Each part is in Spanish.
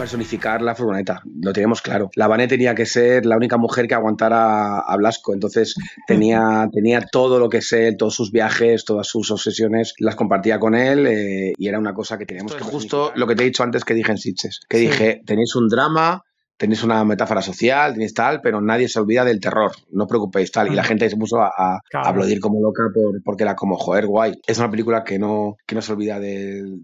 personificar la furgoneta, lo teníamos claro. La Vane tenía que ser la única mujer que aguantara a Blasco, entonces tenía, tenía todo lo que es él, todos sus viajes, todas sus obsesiones, las compartía con él eh, y era una cosa que teníamos que... Justo lo que te he dicho antes que dije en Sitches, que dije, tenéis un drama, tenéis una metáfora social, tenéis tal, pero nadie se olvida del terror, no os preocupéis tal. Y la gente se puso a, aplaudir como loca por, porque era como, joder, guay. Es una película que no, que no se olvida del...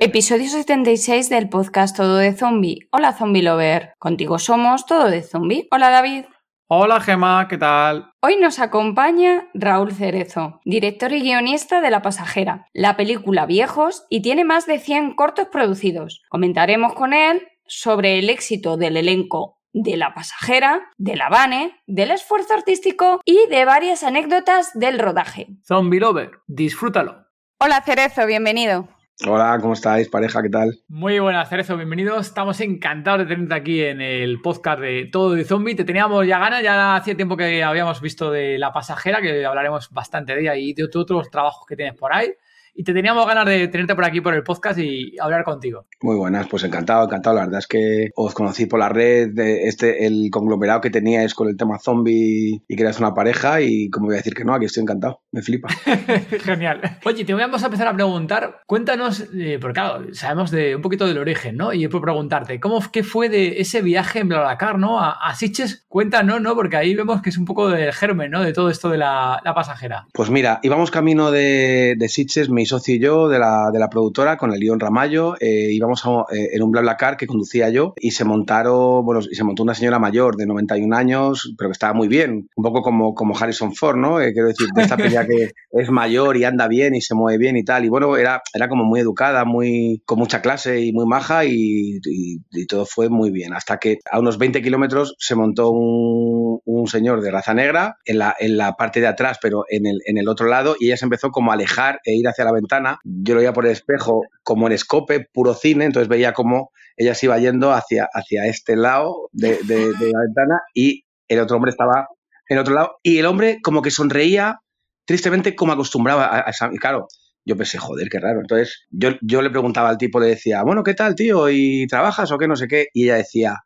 Episodio 76 del podcast Todo de Zombie. Hola Zombie Lover, contigo somos Todo de Zombie. Hola David. Hola Gema, ¿qué tal? Hoy nos acompaña Raúl Cerezo, director y guionista de La Pasajera, la película Viejos y tiene más de 100 cortos producidos. Comentaremos con él sobre el éxito del elenco de La Pasajera, de La Vane, del esfuerzo artístico y de varias anécdotas del rodaje. Zombie Lover, disfrútalo. Hola Cerezo, bienvenido. Hola, ¿cómo estáis, pareja? ¿Qué tal? Muy buenas, Cerezo, bienvenidos. Estamos encantados de tenerte aquí en el podcast de Todo de Zombie. Te teníamos ya ganas, ya hacía tiempo que habíamos visto de La Pasajera, que hablaremos bastante de ella y de otros trabajos que tienes por ahí y te teníamos ganas de tenerte por aquí por el podcast y hablar contigo. Muy buenas, pues encantado, encantado. La verdad es que os conocí por la red, este, el conglomerado que teníais con el tema zombie y que eras una pareja y como voy a decir que no, aquí estoy encantado, me flipa. Genial. Oye, te vamos a empezar a preguntar, cuéntanos, eh, porque claro, sabemos de un poquito del origen, ¿no? Y por preguntarte, ¿cómo qué fue de ese viaje en BlaBlaCar, ¿no? A, a Siches, cuéntanos, ¿no? Porque ahí vemos que es un poco del germen, ¿no? De todo esto de la, pasajera. Pues mira, íbamos camino de, de Sitges, me socio y yo de la, de la productora con el León Ramallo, eh, íbamos eh, en un BlaBlaCar que conducía yo y se montaron, bueno, y se montó una señora mayor de 91 años, pero que estaba muy bien, un poco como, como Harrison Ford, ¿no? Eh, quiero decir, de esta pelea es mayor y anda bien y se mueve bien y tal. Y bueno, era, era como muy educada, muy, con mucha clase y muy maja y, todo fue muy bien. Hasta que a unos 20 kilómetros se montó un, un, señor de raza negra en la, en la parte de atrás, pero en el, en el otro lado, y ella se empezó como a alejar e ir hacia la ventana yo lo veía por el espejo como en escope, puro cine, entonces veía como ella se iba yendo hacia, hacia este lado de, la ventana y el otro hombre estaba en otro lado y el hombre como que sonreía tristemente como acostumbraba a, esa... Y claro, yo pensé, joder, qué raro. Entonces yo, yo le preguntaba al tipo, le decía, bueno, ¿qué tal, tío? ¿Y trabajas o qué? No sé qué. Y ella decía,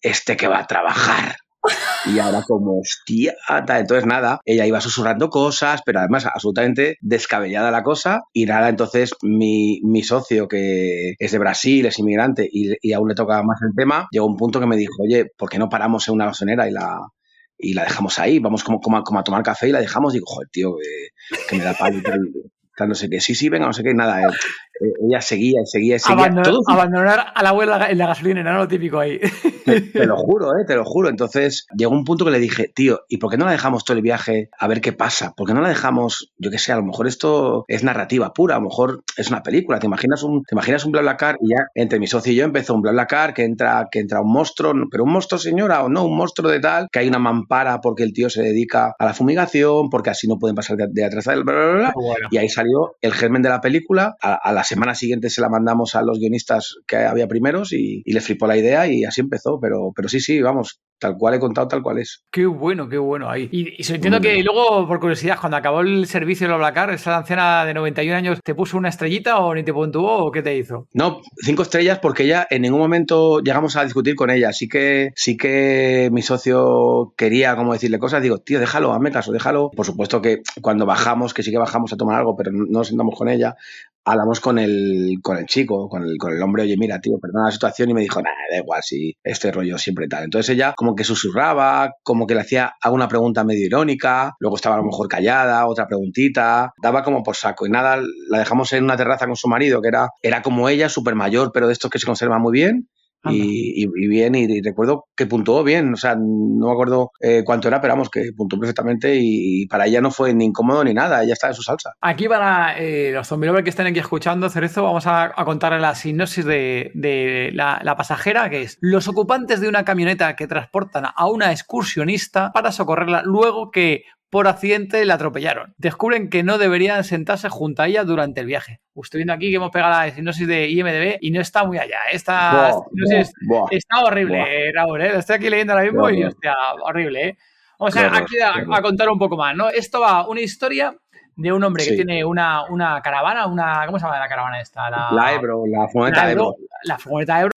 este que va a trabajar. Y ahora como, hostia, entonces nada, ella iba susurrando cosas, pero además absolutamente descabellada la cosa. Y nada, entonces mi, mi socio, que es de Brasil, es inmigrante y, y aún le toca más el tema, llegó un punto que me dijo, oye, ¿por qué no paramos en una gasolinera y la, y la dejamos ahí, vamos como, como, a, tomar café y la dejamos. Digo, joder, tío, que, me da palo y tal, no sé qué, sí, sí, venga, no sé qué, nada. Eh, ella seguía y seguía y seguía. Abandonar a la abuela en la gasolina, era lo típico ahí. Te, lo juro, ¿eh? te lo juro. Entonces llegó un punto que le dije, tío, ¿y por qué no la dejamos todo el viaje a ver qué pasa? ¿Por qué no la dejamos, yo qué sé, a lo mejor esto es narrativa pura, a lo mejor es una película. ¿Te imaginas un, te imaginas un BlaBlaCar y ya entre mi socio y yo empezó un BlaBlaCar que entra, que entra un monstruo, pero un monstruo señora o no, un monstruo de tal, que hay una mampara porque el tío se dedica a la fumigación, porque así no pueden pasar de, atrás del bla, bla, bla, Y ahí salió el germen de la película. A, a la semana siguiente se la mandamos a los guionistas que había primeros y, le flipó la idea y así empezó. Pero, pero sí, sí, vamos, tal cual he contado, tal cual es. Qué bueno, qué bueno ahí. Y, se entiendo que luego, por curiosidad, cuando acabó el servicio de Blacar, esa anciana de 91 años, ¿te puso una estrellita o ni te puntuó o qué te hizo? No, cinco estrellas porque ella en ningún momento llegamos a discutir con ella. Sí que, sí que mi socio quería como decirle cosas. Digo, tío, déjalo, hazme caso, déjalo. Por supuesto que cuando bajamos, que sí que bajamos a tomar algo, pero no nos sentamos con ella, hablamos con el, con el chico, con el, con el hombre, oye, mira, tío, perdona la situación, y me dijo, nada, da igual, si este rollo siempre tal. Entonces ella como que susurraba, como que le hacía alguna pregunta medio irónica, luego estaba a lo mejor callada, otra preguntita, daba como por saco, y nada, la dejamos en una terraza con su marido, que era, era como ella, súper mayor, pero de estos que se conserva muy bien, y, bien, y, recuerdo que puntuó bien, o sea, no me acuerdo eh, cuánto era, pero vamos, que puntuó perfectamente y, para ella no fue ni incómodo ni nada, ella estaba en su salsa. Aquí para eh, los zombie que están aquí escuchando, Cerezo, vamos a, a contar la sinopsis de, la, la, pasajera, que es los ocupantes de una camioneta que transportan a una excursionista para socorrerla luego que por accidente la atropellaron. Descubren que no deberían sentarse junto a ella durante el viaje. Estoy viendo aquí que hemos pegado la sinopsis de IMDB y no está muy allá. Esta está horrible, Raúl. ¿eh? Estoy aquí leyendo ahora mismo y hostia, horrible. ¿eh? Vamos a, aquí a, contar un poco más. ¿no? Esto va una historia de un hombre que tiene una, una, caravana, una. ¿Cómo se llama la caravana esta? La, Ebro, la furgoneta de Ebro. La furgoneta Ebro,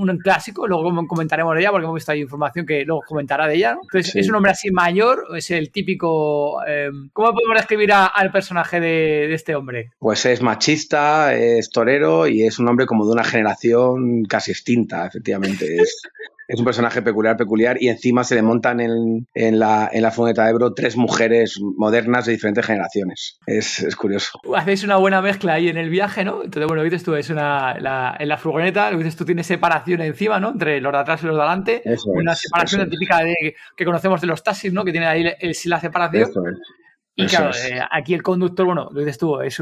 un, clásico, luego comentaremos de ella porque hemos visto ahí información que luego comentará de ella. Entonces, es un hombre así mayor, es el típico. Em, ¿Cómo podemos describir al personaje de, este hombre? Pues es machista, es torero y es un hombre como de una generación casi extinta, efectivamente. Es, es un personaje peculiar, peculiar, y encima se le montan en, en, la, en la Foneta de Ebro tres mujeres modernas de diferentes generaciones. Es, es, curioso. Hacéis una buena mezcla ahí en el viaje, ¿no? Entonces, bueno, dices tú, es una, la, en la furgoneta, lo dices tú, tienes separación encima, ¿no? Entre los de atrás y los de adelante. una separación típica de, que conocemos de los taxis, ¿no? Que tiene ahí la separación. Eso es. Y claro, eh, aquí el conductor, bueno, lo dices tú, es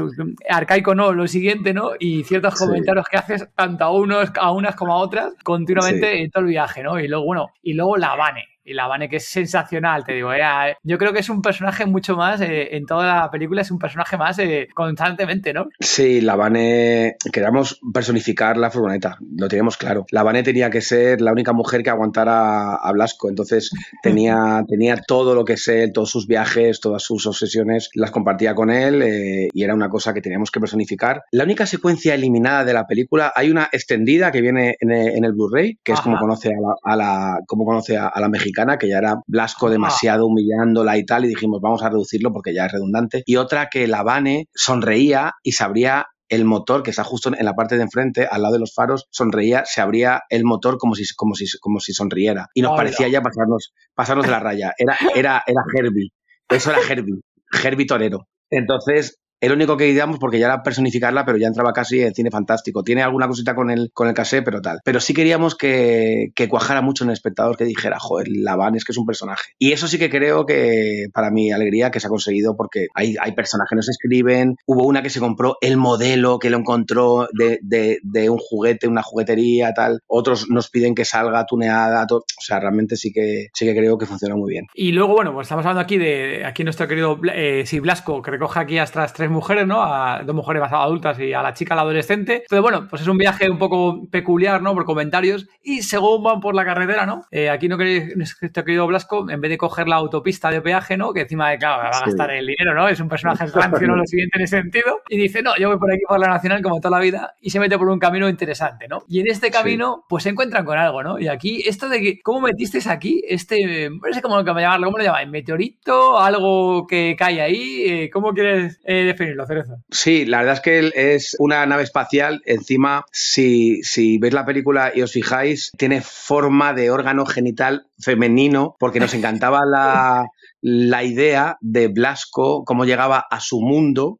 arcaico no, lo siguiente, ¿no? Y ciertos comentarios que haces tanto a unos, a unas como a otras, continuamente en todo el viaje, ¿no? Y luego, bueno, y luego la Vane y la Vane que es sensacional, te digo. Eh, yo creo que es un personaje mucho más, eh, en toda la película es un personaje más eh, constantemente, ¿no? Sí, la Vane, queríamos personificar la furgoneta, lo teníamos claro. La Vane tenía que ser la única mujer que aguantara a Blasco, entonces tenía, tenía todo lo que es él, todos sus viajes, todas sus obsesiones, las compartía con él y era una cosa que teníamos que personificar. La única secuencia eliminada de la película, hay una extendida que viene en el, Blu-ray, que es como conoce a la, a la, como conoce a la mexicana que ya era Blasco demasiado humillándola y tal, y dijimos, vamos a reducirlo porque ya es redundante. Y otra que la Vane sonreía y se abría el motor que está justo en la parte de enfrente, al lado de los faros, sonreía, se abría el motor como si, como si, como si sonriera. Y nos parecía ya pasarnos, pasarnos de la raya. Era, era, era Herbie. Eso era Herbie. Herbie Torero. Entonces, el único que digamos, porque ya era personificarla, pero ya entraba casi en cine fantástico. Tiene alguna cosita con el, con el pero tal. Pero sí queríamos que, cuajara mucho en el espectador, que dijera, joder, Laván es que es un personaje. Y eso sí que creo que, para mi alegría, que se ha conseguido porque hay, hay personajes que no se escriben. Hubo una que se compró el modelo que lo encontró de, un juguete, una juguetería, tal. Otros nos piden que salga tuneada. Todo. O sea, realmente sí que, creo que funciona muy bien. Y luego, bueno, pues estamos hablando aquí de aquí nuestro querido eh, Blasco, que recoge aquí hasta las tres mujeres, ¿no? A dos mujeres más adultas y a la chica, la adolescente. Pero bueno, pues es un viaje un poco peculiar, ¿no? Por comentarios. Y según van por la carretera, ¿no? Eh, aquí no queréis, nuestro querido Blasco, en vez de coger la autopista de peaje, ¿no? Que encima de, claro, va a gastar el dinero, ¿no? Es un personaje rancio, ¿no? Lo siguiente en ese sentido. Y dice, no, yo voy por aquí por la nacional como toda la vida. Y se mete por un camino interesante, ¿no? Y en este camino, pues se encuentran con algo, ¿no? Y aquí, esto de que, ¿cómo metisteis aquí este, no sé cómo lo llamarlo, ¿cómo lo llamáis? ¿Meteorito? ¿Algo que cae ahí? Eh, ¿Cómo quieres eh, definirlo, Sí, la verdad es que es una nave espacial. Encima, si, si veis la película y os fijáis, tiene forma de órgano genital femenino, porque nos encantaba la, la idea de Blasco, cómo llegaba a su mundo,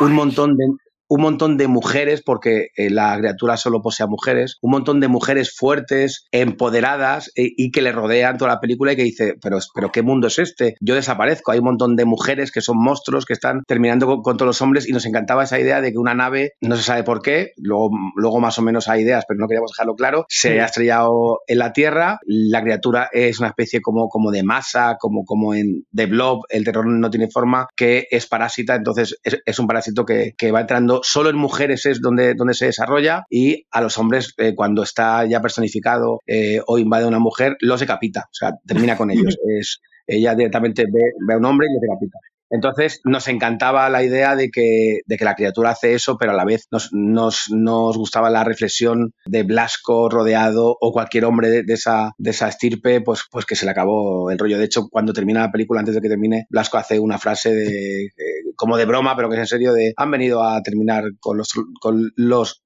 un montón de, un montón de mujeres, porque eh, la criatura solo posee a mujeres, un montón de mujeres fuertes, empoderadas eh, y que le rodean toda la película y que dice, pero, pero ¿qué mundo es este? Yo desaparezco. Hay un montón de mujeres que son monstruos, que están terminando con, todos los hombres y nos encantaba esa idea de que una nave, no se sabe por qué, luego, luego más o menos hay ideas, pero no queríamos dejarlo claro, se ha estrellado en la Tierra, la criatura es una especie como, como de masa, como, como en The Blob, el terror no tiene forma, que es parásita, entonces es, un parásito que, que va entrando solo en mujeres es donde, donde se desarrolla y a los hombres eh, cuando está ya personificado eh, o invade a una mujer, los decapita, o sea, termina con ellos. Es, ella directamente ve, ve a un hombre y le decapita. Entonces nos encantaba la idea de que, de que la criatura hace eso, pero a la vez nos, nos, nos gustaba la reflexión de Blasco rodeado o cualquier hombre de, esa, de esa estirpe, pues, pues que se le acabó el rollo. De hecho, cuando termina la película, antes de que termine, Blasco hace una frase de, eh, como de broma, pero que es en serio, de han venido a terminar con los, con los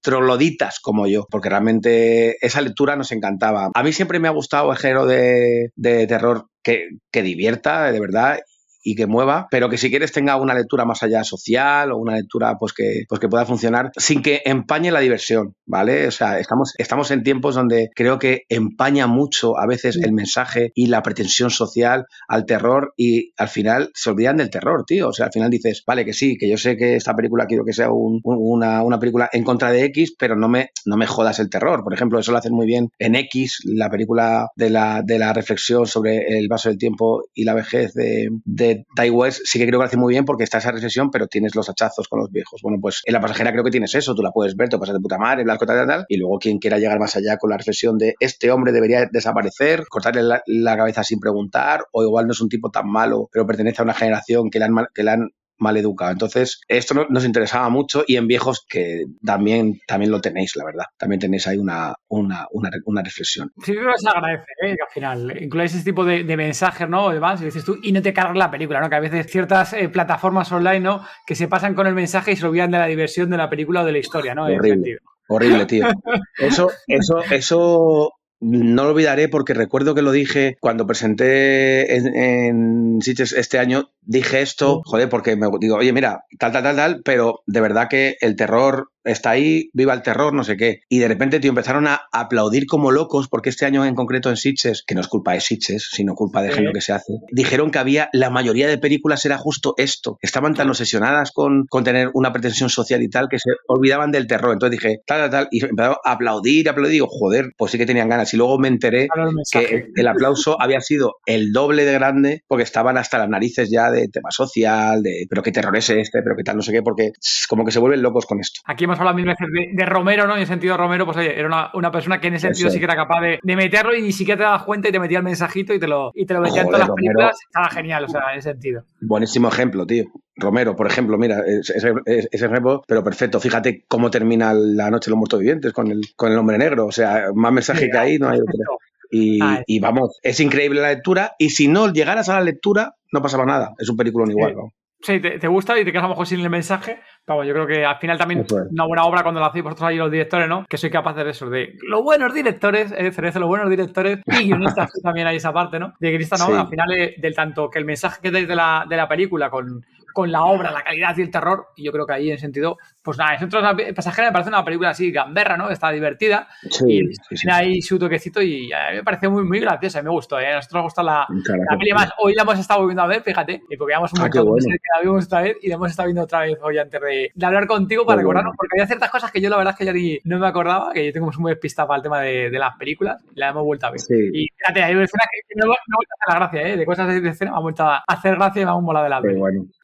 troloditas como yo, porque realmente esa lectura nos encantaba. A mí siempre me ha gustado el género de, de terror que, que divierta, de verdad, y que mueva, pero que si quieres tenga una lectura más allá social o una lectura pues que, pues que pueda funcionar sin que empañe la diversión, ¿vale? O sea, estamos, estamos en tiempos donde creo que empaña mucho a veces el mensaje y la pretensión social al terror y al final se olvidan del terror, tío. O sea, al final dices, vale, que sí, que yo sé que esta película quiero que sea una, una, película en contra de X, pero no me, no me jodas el terror. Por ejemplo, eso lo hacen muy bien en X, la película de la, de la reflexión sobre el vaso del tiempo y la vejez de, de Ty West, sí que creo que lo hace muy bien porque está esa reflexión, pero tienes los hachazos con los viejos. Bueno, pues en la pasajera creo que tienes eso, tú la puedes ver, te pasas de puta madre, blanco, tal, tal, tal, y luego quien quiera llegar más allá con la reflexión de este hombre debería desaparecer, cortarle la, cabeza sin preguntar, o igual no es un tipo tan malo, pero pertenece a una generación que le han, que le han mal educado. Entonces, esto nos interesaba mucho y en viejos que también, también lo tenéis, la verdad. También tenéis ahí una, una, una, reflexión. Sí, que se agradece, ¿eh? que al final incluís ese tipo de, mensajes, ¿no? Y dices tú, y no te cargas la película, ¿no? Que a veces ciertas eh, plataformas online, ¿no? Que se pasan con el mensaje y se olvidan de la diversión de la película o de la historia, ¿no? Horrible. Horrible, tío. Eso, eso, eso no lo olvidaré porque recuerdo que lo dije cuando presenté en, en este año, dije esto, joder, porque me digo, oye, mira, tal, tal, tal, tal, pero de verdad que el terror está ahí, viva el terror, no sé qué. Y de repente, tío, empezaron a aplaudir como locos, porque este año en concreto en Sitches, que no es culpa de Sitches, sino culpa de lo que se hace, dijeron que había, la mayoría de películas era justo esto. Estaban tan obsesionadas con, con tener una pretensión social y tal, que se olvidaban del terror. Entonces dije, tal, tal, tal, y empezaron a aplaudir, aplaudir, y digo, joder, pues sí que tenían ganas. Y luego me enteré que el aplauso había sido el doble de grande, porque estaban hasta las narices ya de tema social, de, pero qué terror es este, pero qué tal, no sé qué, porque como que se vuelven locos con esto. Aquí hemos hablado mil veces de, Romero, ¿no? En el sentido Romero, pues oye, era una, persona que en ese sentido sí que era capaz de, meterlo y ni siquiera te das cuenta y te metía el mensajito y te lo, y te lo metía en todas las películas. Estaba genial, o sea, en ese sentido. Buenísimo ejemplo, tío. Romero, por ejemplo, mira, ese, ejemplo, pero perfecto. Fíjate cómo termina la noche de los muertos vivientes con el, con el hombre negro. O sea, más mensaje que ahí no hay otro. Y, ah, y, vamos, es increíble la lectura. Y si no llegaras a la lectura, no pasaba nada. Es un película igual. ¿no? Sí, te, gusta y te quedas a lo mejor sin el mensaje. Pero yo creo que al final también una buena obra cuando la hacéis vosotros ahí los directores, ¿no? Que soy capaz de eso, de los buenos directores, eh, Cerezo, los buenos directores y guionistas también hay esa parte, ¿no? De guionista, ¿no? Al final eh, del tanto que el mensaje que dais de la, de la película con, con la obra, la calidad y el terror. Y yo creo que ahí, en sentido, pues nada, es otra pasajera me parece una película así, gamberra, ¿no? Está divertida. y tiene ahí su toquecito y a mí me parece muy, muy graciosa y me gustó. ¿eh? A nosotros nos gusta la, la peli más. Hoy la hemos estado volviendo a ver, fíjate, y porque veamos un ah, montón de que la vimos otra vez y la hemos estado viendo otra vez hoy antes de, hablar contigo para recordarnos, porque había ciertas cosas que yo la verdad es que ya ni no me acordaba, que yo tengo muy despistado para el tema de, de, las películas y la hemos vuelto a ver. Y fíjate, hay escenas que, no, me ha vuelto a hacer la gracia, ¿eh? De cosas de escena me ha vuelto a hacer gracia y me ha molado de la peli.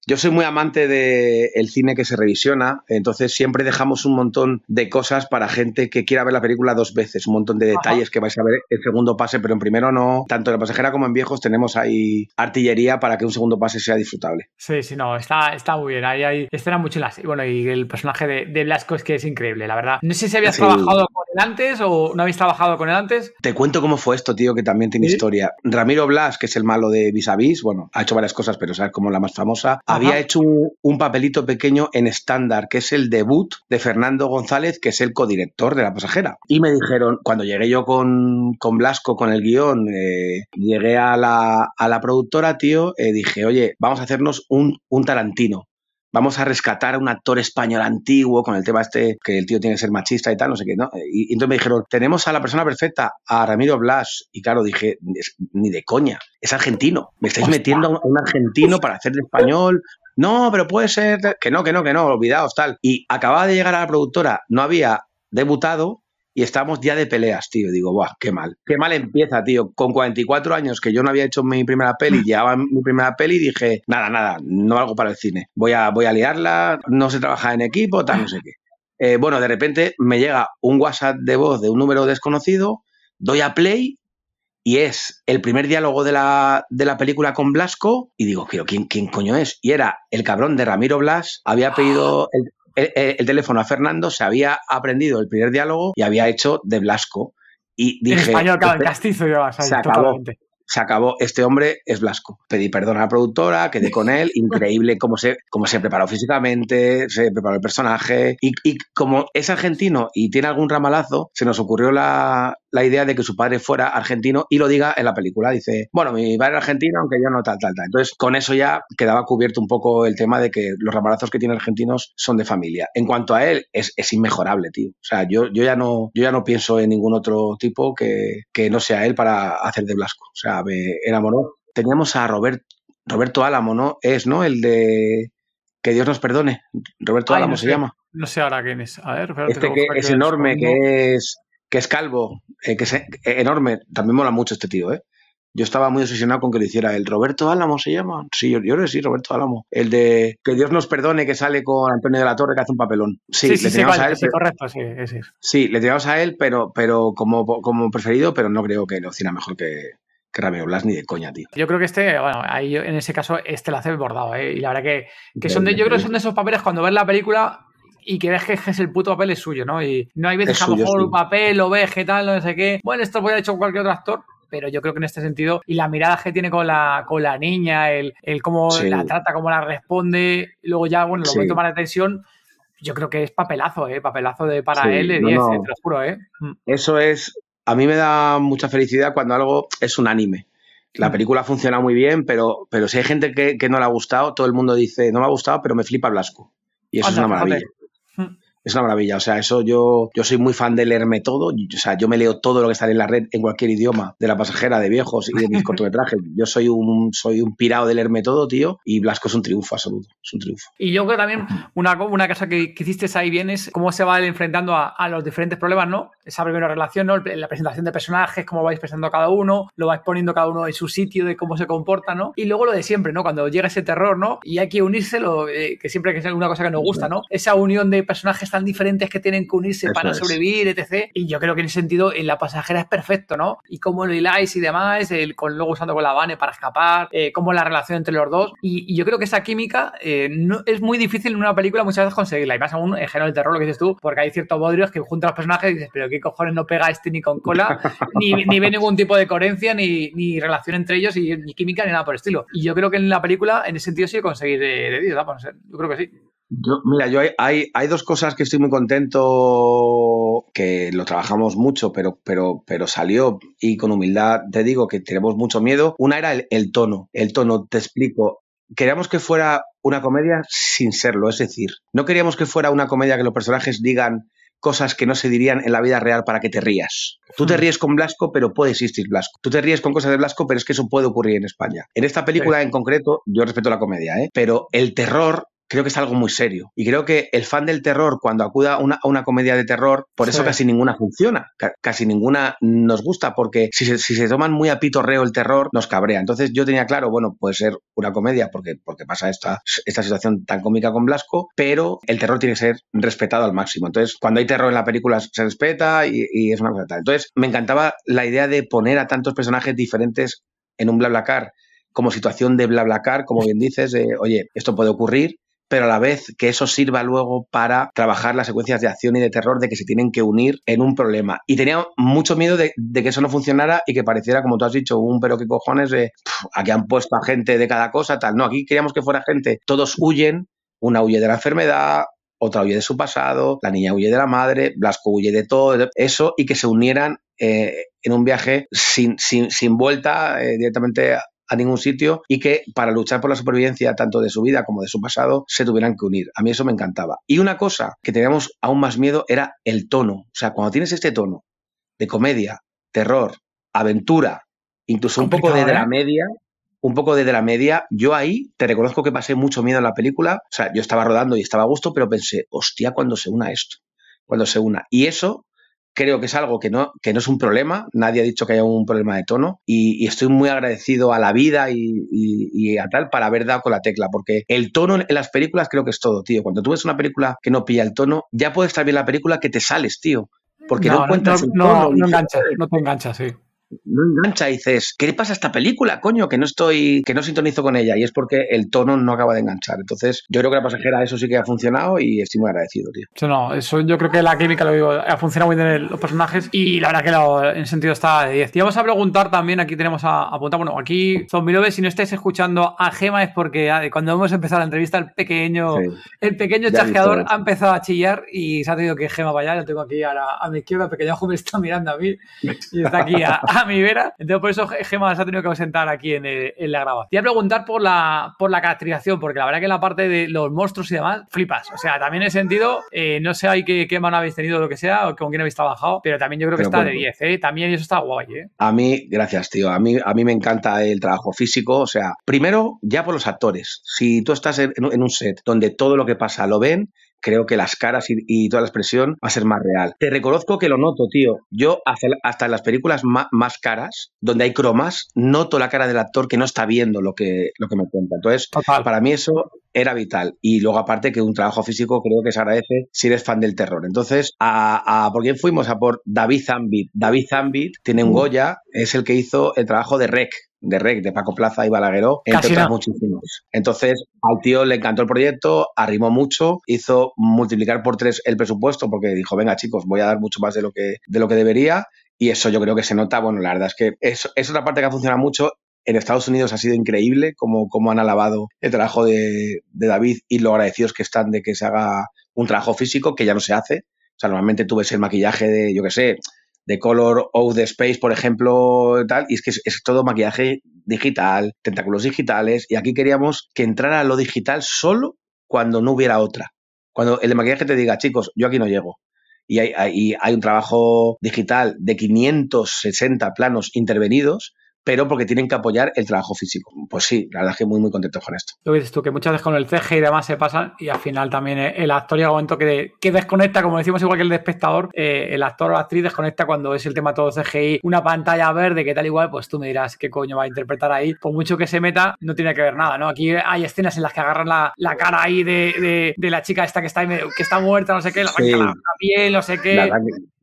Yo soy muy amante del cine que se revisiona, entonces siempre dejamos un montón de cosas para gente que quiera ver la película dos veces, un montón de detalles que vais a ver el segundo pase, pero en primero no. Tanto en la pasajera como en viejos tenemos ahí artillería para que un segundo pase sea disfrutable. Sí, sí, no, está, está muy bien. Ahí hay escenas muy chulas. Y bueno, y el personaje de, de, Blasco es que es increíble, la verdad. No sé si habías trabajado con él antes o no habéis trabajado con él antes. Te cuento cómo fue esto, tío, que también tiene historia. Ramiro Blas, que es el malo de Vis a Vis, bueno, ha hecho varias cosas, pero sabes como la más famosa había hecho un, papelito pequeño en estándar, que es el debut de Fernando González, que es el codirector de La Pasajera. Y me dijeron, cuando llegué yo con, con Blasco, con el guion, eh, llegué a la, a la, productora, tío, eh, dije, oye, vamos a hacernos un, un Tarantino vamos a rescatar a un actor español antiguo con el tema este, que el tío tiene que ser machista y tal, no sé qué, ¿no? Y, entonces me dijeron, tenemos a la persona perfecta, a Ramiro Blas. Y claro, dije, ni de coña, es argentino. Me estáis metiendo a un argentino para hacer de español, no, pero puede ser que no, que no, que no, olvidaos, tal. Y acababa de llegar a la productora, no había debutado y estábamos ya de peleas, tío. Digo, ¡buah, qué mal! Qué mal empieza, tío. Con 44 años que yo no había hecho mi primera peli, llevaba mi primera peli y dije, nada, nada, no algo para el cine. Voy a, voy a liarla, no se trabaja en equipo, tal, no sé qué. Eh, bueno, de repente me llega un WhatsApp de voz de un número desconocido, doy a play y es el primer diálogo de la, de la película con Blasco y digo, pero ¿quién, ¿quién coño es? Y era el cabrón de Ramiro Blas, había pedido el, teléfono a Fernando, se había aprendido el primer diálogo y había hecho de Blasco. Y dije, en español, claro, en castizo se acabó. Se acabó, este hombre es Blasco. Pedí perdón a la productora, quedé con él, increíble cómo se, cómo se preparó físicamente, se preparó el personaje y, y como es argentino y tiene algún ramalazo, se nos ocurrió la, la idea de que su padre fuera argentino y lo diga en la película. Dice, bueno, mi padre es argentino, aunque yo no tal, tal, tal. Entonces, con eso ya quedaba cubierto un poco el tema de que los ramalazos que tienen argentinos son de familia. En cuanto a él, es, es inmejorable, tío. O sea, yo, yo, ya no, yo ya no pienso en ningún otro tipo que, que no sea él para hacer de Blasco. O sea, enamoró. Teníamos a Robert, Roberto Álamo, ¿no? Es, ¿no? El de que Dios nos perdone. Roberto Ay, Álamo no se llama. No sé ahora quién es. A ver, Este que es en el enorme, que es, que es calvo, eh, que es enorme. También mola mucho este tío, ¿eh? Yo estaba muy obsesionado con que lo hiciera él. ¿Roberto Álamo se llama? Sí, yo, creo que sí, Roberto Álamo. El de Que Dios nos perdone, que sale con Antonio de la Torre, que hace un papelón. Sí, Sí, sí, le sí, teníamos vale, a él, sí, pero- correcto, sí, ese sí, le teníamos a él, pero, pero como, como preferido, pero no creo que lo hiciera mejor que, Ramiro Blas ni de coña, tío. Yo creo que este, bueno, ahí en ese caso, este lo hace bordado, ¿eh? Y la verdad que, que son de, yo creo que son de esos papeles cuando ves la película y que ves que es el puto papel es suyo, ¿no? Y no hay veces Es que a lo mejor un papel lo ves, que tal, no sé qué. Bueno, esto lo hubiera hecho cualquier otro actor. Pero yo creo que en este sentido, y la mirada que tiene con la, con la niña, el, el cómo Sí. la trata, cómo la responde, y luego ya, bueno, lo Sí. momento más de tensión, yo creo que es papelazo, ¿eh? Papelazo de para Sí, él de no, 10, no. eh, te lo juro, ¿eh? Mm. Eso es, a mí me da mucha felicidad cuando algo es unánime. La Mm. película funciona muy bien, pero, pero si hay gente que, que no le ha gustado, todo el mundo dice, no me ha gustado, pero me flipa Blasco. Y eso es una maravilla. Es una maravilla. O sea, eso yo, yo soy muy fan de leerme todo. O sea, yo me leo todo lo que sale en la red en cualquier idioma, de la pasajera, de viejos y de mis cortometrajes. Yo soy un, soy un pirado de leerme todo, tío. Y Blasco es un triunfo absoluto. Es un triunfo. Y yo creo también una, una cosa que, que hiciste ahí bien es cómo se va enfrentando a, a los diferentes problemas, ¿no? Esa primera relación, ¿no? La presentación de personajes, cómo vais presentando a cada uno, lo vais poniendo cada uno en su sitio de cómo se comporta, ¿no? Y luego lo de siempre, ¿no? Cuando llega ese terror, ¿no? Y hay que unirse, lo, eh, que siempre que es una cosa que nos gusta, ¿no? Esa unión de personajes tan diferentes que tienen que unirse Eso para es. sobrevivir, etc. Y yo creo que en ese sentido, en la pasajera es perfecto, ¿no? Y cómo lo hiláis y demás, el, con, luego usando con la Vane para escapar, eh, cómo la relación entre los dos. Y, y yo creo que esa química eh, no, es muy difícil en una película muchas veces conseguirla. Y más aún en género del terror, lo que dices tú, porque hay ciertos bodrios que juntan los personajes y dices, pero qué cojones no pega este ni con cola, ni, ni ve ningún tipo de coherencia, ni, ni relación entre ellos, y, ni química, ni nada por el estilo. Y yo creo que en la película, en ese sentido, sí conseguir de, de Dios, vamos, yo creo que sí. Yo, mira, yo hay, hay, hay dos cosas que estoy muy contento, que lo trabajamos mucho, pero, pero, pero salió y con humildad te digo que tenemos mucho miedo. Una era el, el tono. El tono, te explico. Queríamos que fuera una comedia sin serlo, es decir, no queríamos que fuera una comedia que los personajes digan cosas que no se dirían en la vida real para que te rías. Tú te ríes con Blasco, pero puede existir Blasco. Tú te ríes con cosas de Blasco, pero es que eso puede ocurrir en España. En esta película en concreto, yo respeto la comedia, ¿eh? pero el terror creo que es algo muy serio. Y creo que el fan del terror, cuando acuda a una, a una comedia de terror, por eso Sí. casi ninguna funciona. Ca- casi ninguna nos gusta, porque si se, si se toman muy a pitorreo el terror, nos cabrea. Entonces yo tenía claro, bueno, puede ser una comedia porque, porque pasa esta, esta situación tan cómica con Blasco, pero el terror tiene que ser respetado al máximo. Entonces, cuando hay terror en la película se respeta y, y es una cosa tal. Entonces, me encantaba la idea de poner a tantos personajes diferentes en un BlaBlaCar como situación de BlaBlaCar, como bien dices, de, oye, esto puede ocurrir, pero a la vez que eso sirva luego para trabajar las secuencias de acción y de terror de que se tienen que unir en un problema. Y tenía mucho miedo de, que eso no funcionara y que pareciera, como tú has dicho, un pero qué cojones de "Pf, aquí han puesto a gente de cada cosa, tal. No, aquí queríamos que fuera gente, todos huyen, una huye de la enfermedad, otra huye de su pasado, la niña huye de la madre, Blasco huye de todo, eso, y que se unieran eh, en un viaje sin, sin, sin vuelta eh, directamente a, ningún sitio y que para luchar por la supervivencia tanto de su vida como de su pasado se tuvieran que unir. A mí eso me encantaba. Y una cosa que teníamos aún más miedo era el tono. O sea, cuando tienes este tono de comedia, terror, aventura, incluso un poco de ¿eh? dramedia, un poco de dramedia, yo ahí te reconozco que pasé mucho miedo en la película. O sea, yo estaba rodando y estaba a gusto, pero pensé, hostia, cuando se una esto, cuando se una. Y eso creo que es algo que no, que no es un problema, nadie ha dicho que haya un problema de tono y, y estoy muy agradecido a la vida y, y- y a tal para haber dado con la tecla, porque el tono en las películas creo que es todo, tío. Cuando tú ves una película que no pilla el tono, ya puede estar bien la película que te sales, tío, porque no, encuentras el no, tono. no no te engancha, sí. No engancha y dices, ¿qué le pasa a esta película, coño? Que no estoy, que no sintonizo con ella. Y es porque el tono no acaba de enganchar. Entonces, yo creo que la pasajera eso sí que ha funcionado y estoy muy agradecido, tío. Eso no, eso yo creo que la química lo digo, ha funcionado muy bien los personajes y la verdad que lo, en sentido está de 10. Y vamos a preguntar también, aquí tenemos a, apuntar, bueno, aquí Zombie si no estáis escuchando a Gema es porque ah, cuando hemos empezado la entrevista el pequeño, el pequeño chasqueador ha empezado a chillar y se ha tenido que Gema vaya, lo tengo aquí ahora a mi izquierda, el pequeño joven está mirando a mí y está aquí a, mi vera. Entonces por eso Gema se ha tenido que sentar aquí en, la grabación. Te voy a preguntar por la, por la caracterización, porque la verdad que la parte de los monstruos y demás, flipas. O sea, también en ese eh, no sé ahí qué, qué mano habéis tenido, lo que sea, o con quién habéis trabajado, pero también yo creo que está de 10, ¿eh? También eso está guay, ¿eh? A mí, gracias, tío. A mí, a mí me encanta el trabajo físico. O sea, primero, ya por los actores. Si tú estás en, un set donde todo lo que pasa lo ven, creo que las caras y, toda la expresión va a ser más real. Te reconozco que lo noto, tío. Yo hasta, en las películas más, caras, donde hay cromas, noto la cara del actor que no está viendo lo que, lo que me cuenta. Entonces, para mí eso era vital. Y luego, aparte, que un trabajo físico creo que se agradece si eres fan del terror. Entonces, a, ¿por quién fuimos? A por David Zambit. David Zambit tiene un Goya, es el que hizo el trabajo de Rec, de Rec, de Paco Plaza y Balagueró, entre otras muchísimos. Entonces, al tío le encantó el proyecto, arrimó mucho, hizo multiplicar por tres el presupuesto porque dijo, venga chicos, voy a dar mucho más de lo que, de lo que debería. Y eso yo creo que se nota, bueno, la verdad es que es, es otra parte que ha funcionado mucho en Estados Unidos ha sido increíble cómo, cómo han alabado el trabajo de, de, David y lo agradecidos que están de que se haga un trabajo físico que ya no se hace. O sea, normalmente tú ves el maquillaje de, yo qué sé, de Color of the Space, por ejemplo, tal, y es que es, todo maquillaje digital, tentáculos digitales, y aquí queríamos que entrara lo digital solo cuando no hubiera otra. Cuando el maquillaje te diga, chicos, yo aquí no llego. Y hay, hay, hay un trabajo digital de 560 planos intervenidos pero porque tienen que apoyar el trabajo físico. Pues sí, la verdad es que muy, muy contento con esto. Lo dices tú, que muchas veces con el CG y demás se pasan y al final también el actor llega un momento que, que desconecta, como decimos igual que el de espectador, eh, el actor o la actriz desconecta cuando es el tema todo CGI, una pantalla verde que tal igual, pues tú me dirás qué coño va a interpretar ahí. Por mucho que se meta, no tiene que ver nada, ¿no? Aquí hay escenas en las que agarran la, la cara ahí de, de, la chica esta que está, que está muerta, no sé qué, la, la, piel, no sé qué. Ocultos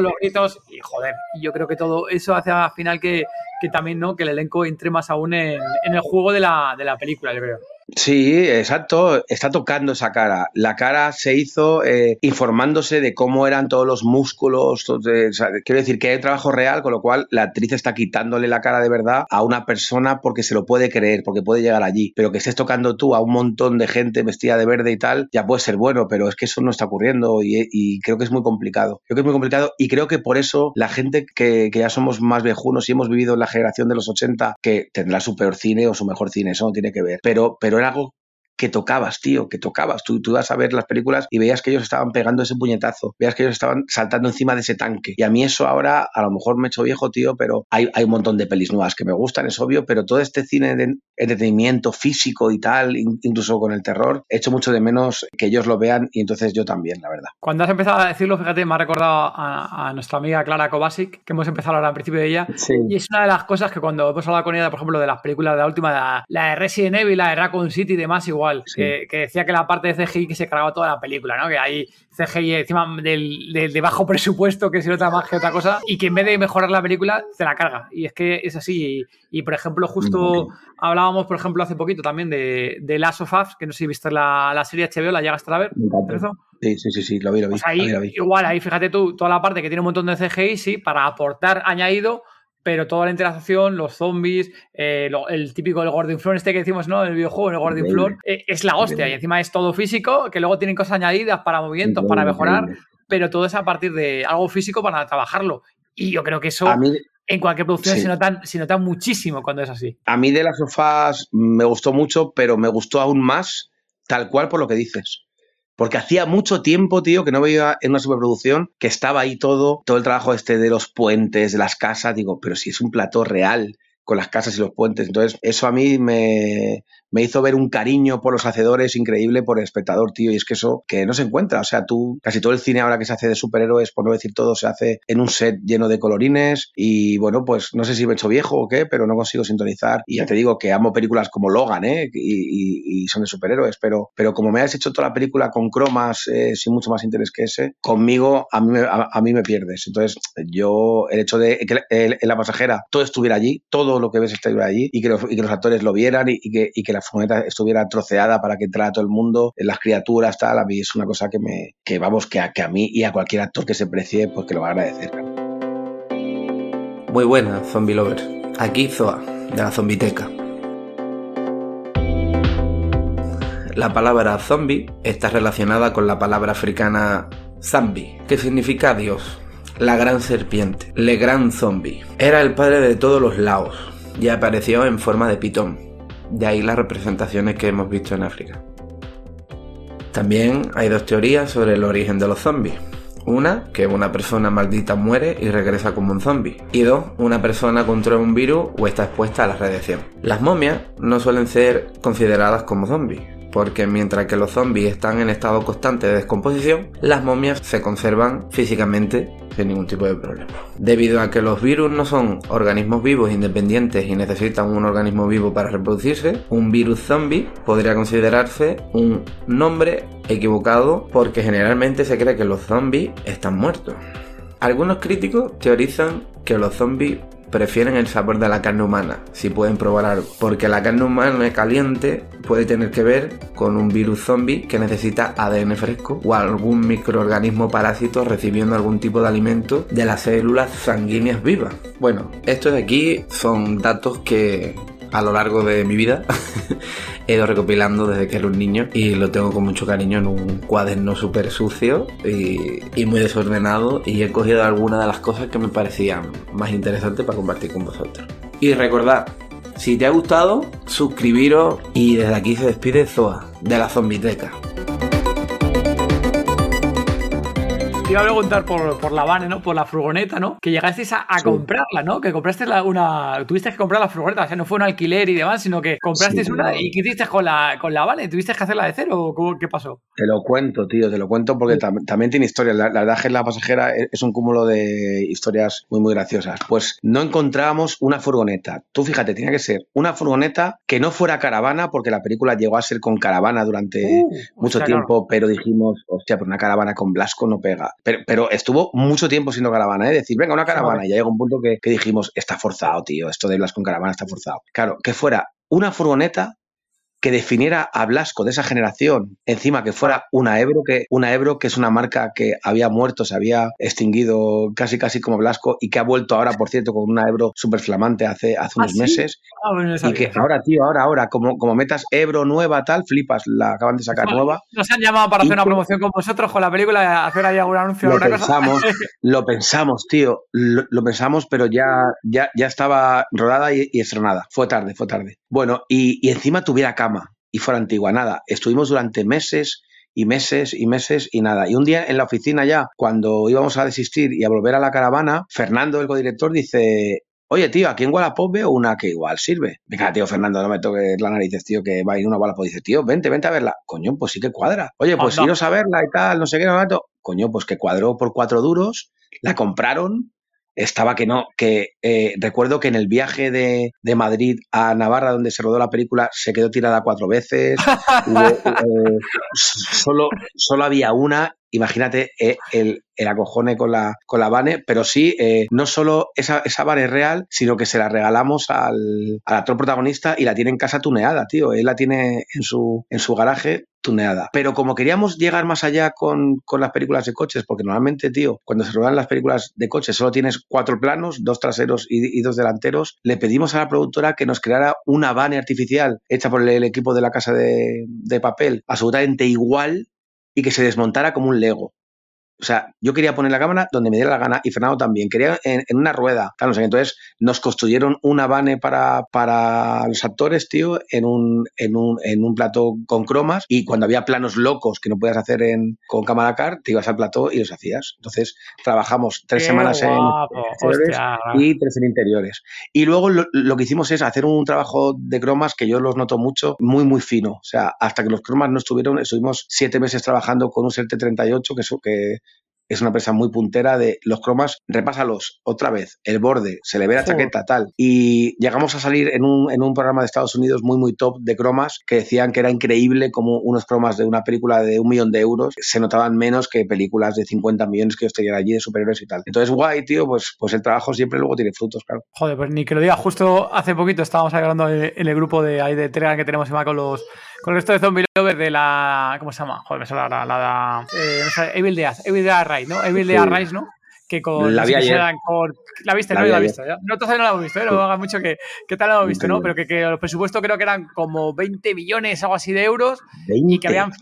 los gritos y joder, yo creo que todo eso hace al final que, que también, ¿no? Que el elenco entre más aún en, en el juego de la, de la película, yo creo. Sí, exacto. Está tocando esa cara. La cara se hizo eh, informándose de cómo eran todos los músculos. quiero decir que hay trabajo real, con lo cual la actriz está quitándole la cara de verdad a una persona porque se lo puede creer, porque puede llegar allí. Pero que estés tocando tú a un montón de gente vestida de verde y tal, ya puede ser bueno, pero es que eso no está ocurriendo y, creo que es muy complicado. Creo que es muy complicado y creo que por eso la gente que, ya somos más viejunos y hemos vivido en la generación de los 80, que tendrá su peor cine o su mejor cine, eso no tiene que ver. Pero, pero algo que tocabas, tío, que tocabas. Tú, tú ibas a ver las películas y veías que ellos estaban pegando ese puñetazo, veías que ellos estaban saltando encima de ese tanque. Y a mí eso ahora, a lo mejor me he hecho viejo, tío, pero hay, hay un montón de pelis nuevas que me gustan, es obvio, pero todo este cine de entretenimiento físico y tal, incluso con el terror, he hecho mucho de menos que ellos lo vean y entonces yo también, la verdad. Cuando has empezado a decirlo, fíjate, me ha recordado a, nuestra amiga Clara Kovacic, que hemos empezado a hablar al principio de ella, y es una de las cosas que cuando hemos hablado con ella, por ejemplo, de las películas de la última, la, de Resident Evil, la de Raccoon City y demás, igual, que, que decía que la parte de CGI que se cargaba toda la película, ¿no? Que hay CGI encima del, de bajo presupuesto, que es otra más que otra cosa, y que en vez de mejorar la película, se la carga. Y es que es así. Y, por ejemplo, justo hablábamos, por ejemplo, hace poquito también de, de Last of Us, que no sé si viste la, la serie HBO, ¿la llegaste a ver? Sí, sí, sí, sí, lo vi, lo vi. Pues ahí, Igual, ahí fíjate tú, toda la parte que tiene un montón de CGI, sí, para aportar añadido pero toda la interacción, los zombies, eh, el típico el Gordon Floor este que decimos, ¿no? El videojuego, el Gordon Floor, eh, es la hostia. Y encima es todo físico, que luego tienen cosas añadidas para movimientos, para mejorar, pero todo es a partir de algo físico para trabajarlo. Y yo creo que eso en cualquier producción se, nota, se nota muchísimo cuando es así. A mí de las sofás me gustó mucho, pero me gustó aún más tal cual por lo que dices. Porque hacía mucho tiempo, tío, que no veía en una superproducción que estaba ahí todo, todo el trabajo este de los puentes, de las casas. Digo, pero si es un plató real, con las casas y los puentes. Entonces, eso a mí me, me hizo ver un cariño por los hacedores increíble por el espectador, tío. Y es que eso que no se encuentra. O sea, tú, casi todo el cine ahora que se hace de superhéroes, por no decir todo, se hace en un set lleno de colorines. Y bueno, pues no sé si me he hecho viejo o qué, pero no consigo sintonizar. Y ya te digo que amo películas como Logan, ¿eh? Y, son de superhéroes. Pero, pero como me has hecho toda la película con cromas, eh, sin mucho más interés que ese, conmigo a mí, me, a, mí me pierdes. Entonces, yo, el hecho de que en la pasajera todo estuviera allí, todo lo que ves estuviera allí, y que los, actores lo vieran y, que, la furgoneta estuviera troceada para que entrara todo el mundo, las criaturas, tal, a mí es una cosa que me, que vamos, que a, que a mí y a cualquier actor que se precie, pues que lo va a agradecer. Muy buena, Zombie Lover. Aquí Zoa, de la Zombiteca. La palabra zombie está relacionada con la palabra africana zambi, que significa Dios, la gran serpiente, le gran zombie. Era el padre de todos los laos y apareció en forma de pitón, de ahí las representaciones que hemos visto en África. También hay dos teorías sobre el origen de los zombies. Una, que una persona maldita muere y regresa como un zombie. Y dos, una persona controla un virus o está expuesta a la radiación. Las momias no suelen ser consideradas como zombies, porque mientras que los zombies están en estado constante de descomposición, las momias se conservan físicamente sin ningún tipo de problema. Debido a que los virus no son organismos vivos independientes y necesitan un organismo vivo para reproducirse, un virus zombie podría considerarse un nombre equivocado porque generalmente se cree que los zombies están muertos. Algunos críticos teorizan que los zombies prefieren el sabor de la carne humana, si pueden probar algo. Porque la carne humana caliente puede tener que ver con un virus zombie que necesita ADN fresco o algún microorganismo parásito recibiendo algún tipo de alimento de las células sanguíneas vivas. Bueno, estos de aquí son datos que a lo largo de mi vida he ido recopilando desde que era un niño y lo tengo con mucho cariño en un cuaderno súper sucio y, muy desordenado y he cogido algunas de las cosas que me parecían más interesantes para compartir con vosotros. Y recordad, si te ha gustado, suscribiros y desde aquí se despide Zoa de la Zombiteca. Te iba a preguntar por, la van, ¿no? Por la furgoneta, ¿no? Que llegasteis a, comprarla, ¿no? Que compraste una. Tuviste que comprar la furgoneta, o sea, no fue un alquiler y demás, sino que compraste una. ¿Y qué hiciste con la, con la van? ¿Tuviste que hacerla de cero o qué pasó? Te lo cuento, tío, te lo cuento porque también tiene historia. La, verdad es que la pasajera es un cúmulo de historias muy, muy graciosas. Pues no encontrábamos una furgoneta. Tú fíjate, tenía que ser una furgoneta que no fuera caravana, porque la película llegó a ser con caravana durante uh, mucho tiempo, pero dijimos, hostia, pero una caravana con Blasco no pega. Pero, estuvo mucho tiempo siendo caravana, ¿eh? Decir, venga, una caravana. Y ya llegó un punto que, que dijimos, está forzado, tío, esto de Blas con caravana está forzado. Claro, que fuera una furgoneta que definiera a Blasco de esa generación, encima que fuera una Ebro, que, una Ebro que es una marca que había muerto, se había extinguido casi casi como Blasco y que ha vuelto ahora, por cierto, con una Ebro súper flamante hace, hace unos ¿Ah, meses. Ah, y que ahora, tío, ahora, ahora, como, como metas Ebro nueva, tal, flipas, la acaban de sacar nueva. Nos han llamado para hacer una promoción con vosotros, con la película, hacer ahí algún anuncio. Lo pensamos, lo pensamos, tío, lo, pensamos, pero ya, ya, ya estaba rodada y, estrenada. Fue tarde, fue tarde. Bueno, y, y encima tuviera y fuera antigua. Nada, estuvimos durante meses y meses y meses y nada. Y un día en la oficina ya, cuando íbamos a desistir y a volver a la caravana, Fernando, el codirector, dice, Oye, tío, aquí en Wallapop veo una que igual sirve. Venga, tío, Fernando, no me toques la narices, tío, que va a ir una Wallapop. Dice, tío, vente, vente a verla. Coño, pues sí que cuadra. Oye, pues iros a verla y tal, no sé qué, no, no. Coño, pues que cuadró por cuatro duros, la compraron estaba que no, que eh, recuerdo que en el viaje de, de, Madrid a Navarra, donde se rodó la película, se quedó tirada cuatro veces. Eh, solo, solo había una imagínate eh, el, el, acojone con la, con la Vane, pero sí, no solo esa, esa Vane es real, sino que se la regalamos al, al, actor protagonista y la tiene en casa tuneada, tío. Él la tiene en su, en su garaje tuneada. Pero como queríamos llegar más allá con, las películas de coches, porque normalmente, tío, cuando se rodan las películas de coches solo tienes cuatro planos, dos traseros y, dos delanteros, le pedimos a la productora que nos creara una van artificial hecha por el, equipo de la casa de, de papel, absolutamente igual y que se desmontara como un Lego. O sea, yo quería poner la cámara donde me diera la gana y Fernando también. Quería en, una rueda. Claro, no sé, entonces nos construyeron una vane para, para los actores, tío, en un, en, un, en un plató con cromas y cuando había planos locos que no podías hacer en, con cámara car, te ibas al plató y los hacías. Entonces trabajamos tres semanas en exteriores y tres en interiores. Y luego lo, lo, que hicimos es hacer un trabajo de cromas que yo los noto mucho, muy, muy fino. O sea, hasta que los cromas no estuvieron, estuvimos siete meses trabajando con un CRT38 que, que es una empresa muy puntera de los cromas, repásalos otra vez, el borde, se le ve la chaqueta, tal. Y llegamos a salir en un, en un programa de Estados Unidos muy, muy top de cromas que decían que era increíble como unos cromas de una película de un millón de euros se notaban menos que películas de 50 millones que yo allí de superhéroes y tal. Entonces, guay, tío, pues, pues el trabajo siempre luego tiene frutos, claro. Joder, pues ni que lo diga, justo hace poquito estábamos hablando en el grupo de, ahí de Telegram que tenemos con los con el resto de Zombie Lovers de la. ¿Cómo se llama? Joder, me sale la. la, eh, Evil Dead. Evil Dead Rise, ¿no? Evil Dead Rise, ¿no? Que con. La vi ayer. Con, la viste, la no, la visto. ¿ya? No, todavía no la hemos visto, ¿eh? No haga mucho que, que tal la hemos visto, ¿no? Pero que, que los presupuestos creo que eran como 20 millones, algo así de euros. 20. Y que habían.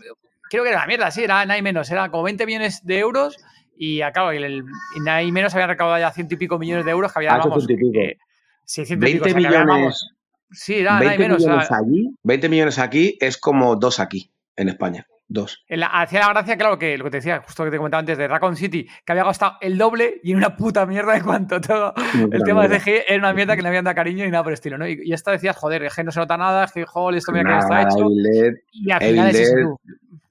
Creo que era la mierda, sí, era nada y menos. Era como 20 millones de euros. Y acabo, y, el, y nada y menos habían recaudado ya ciento y pico millones de euros que había, ah, vamos, que, sí, ciento y pico, 20 millones. vamos, Sí, era, 20 menos. Millones allí, 20 millones aquí es como dos aquí, en España. Dos. hacía la gracia, claro, que lo que te decía, justo que te comentaba antes de Raccoon City, que había gastado el doble y en una puta mierda de cuanto todo. el tema de CG era una mierda que le habían dado cariño y nada por el estilo, ¿no? Y, y esta decías, joder, es que no se nota nada, es que, joder, esto mira que está hecho. y al final es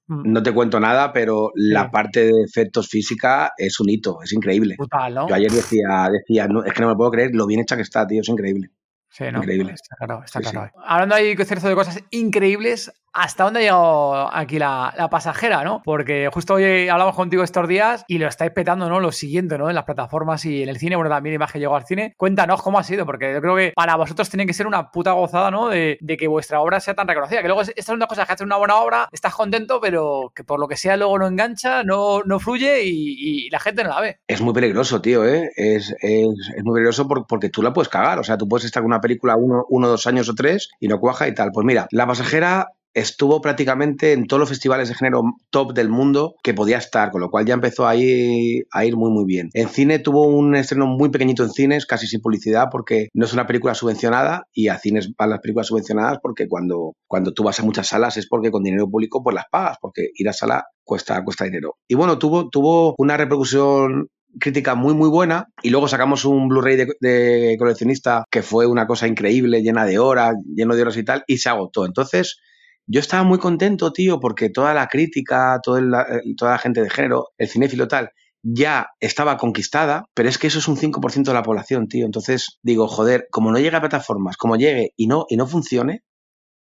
mm. no te cuento nada, pero la parte de efectos física es un hito, es increíble. Brutal, ¿no? Yo ayer decía, decía no, es que no me puedo creer lo bien hecha que está, tío, es increíble. Sí, ¿no? Increíble. Está claro, está claro. Hablando ahí de cosas increíbles, hasta dónde ha llegado aquí la, pasajera, ¿no? Porque justo hoy hablamos contigo estos días y lo estáis petando, ¿no? Lo siguiente, ¿no? En las plataformas y en el cine, bueno, también Imagen llegó al cine. Cuéntanos cómo ha sido, porque yo creo que para vosotros tiene que ser una puta gozada, ¿no? De, que vuestra obra sea tan reconocida. Que luego estas son dos cosas que haces una buena obra, estás contento, pero que por lo que sea luego no engancha, no, fluye y, la gente no la ve. Es muy peligroso, tío, ¿eh? Es, es, es muy peligroso porque tú la puedes cagar. O sea, tú puedes estar con una película uno, uno, dos años o tres y no cuaja y tal. Pues mira, La pasajera estuvo prácticamente en todos los festivales de género top del mundo que podía estar, con lo cual ya empezó a ir, muy muy bien. En cine tuvo un estreno muy pequeñito en cines, casi sin publicidad, porque no es una película subvencionada y a cines van las películas subvencionadas porque cuando, cuando tú vas a muchas salas es porque con dinero público pues las pagas, porque ir a sala cuesta, cuesta dinero. Y bueno, tuvo, tuvo una repercusión crítica muy muy buena y luego sacamos un Blu-ray de, de, coleccionista que fue una cosa increíble, llena de horas, lleno de horas y tal, y se agotó. Entonces, yo estaba muy contento, tío, porque toda la crítica, toda la, eh, toda la gente de género, el cinéfilo tal, ya estaba conquistada, pero es que eso es un 5% de la población, tío. Entonces digo, joder, como no llega a plataformas, como llegue y no, y no funcione,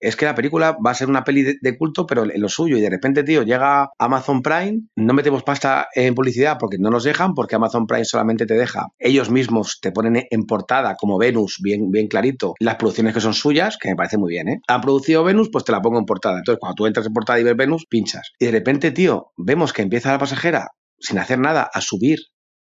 es que la película va a ser una peli de, culto, pero en lo suyo. Y de repente, tío, llega Amazon Prime, no metemos pasta en publicidad porque no nos dejan, porque Amazon Prime solamente te deja. Ellos mismos te ponen en portada como Venus, bien, bien clarito, las producciones que son suyas, que me parece muy bien, ¿eh? Han producido Venus, pues te la pongo en portada. Entonces, cuando tú entras en portada y ves Venus, pinchas. Y de repente, tío, vemos que empieza la pasajera sin hacer nada a subir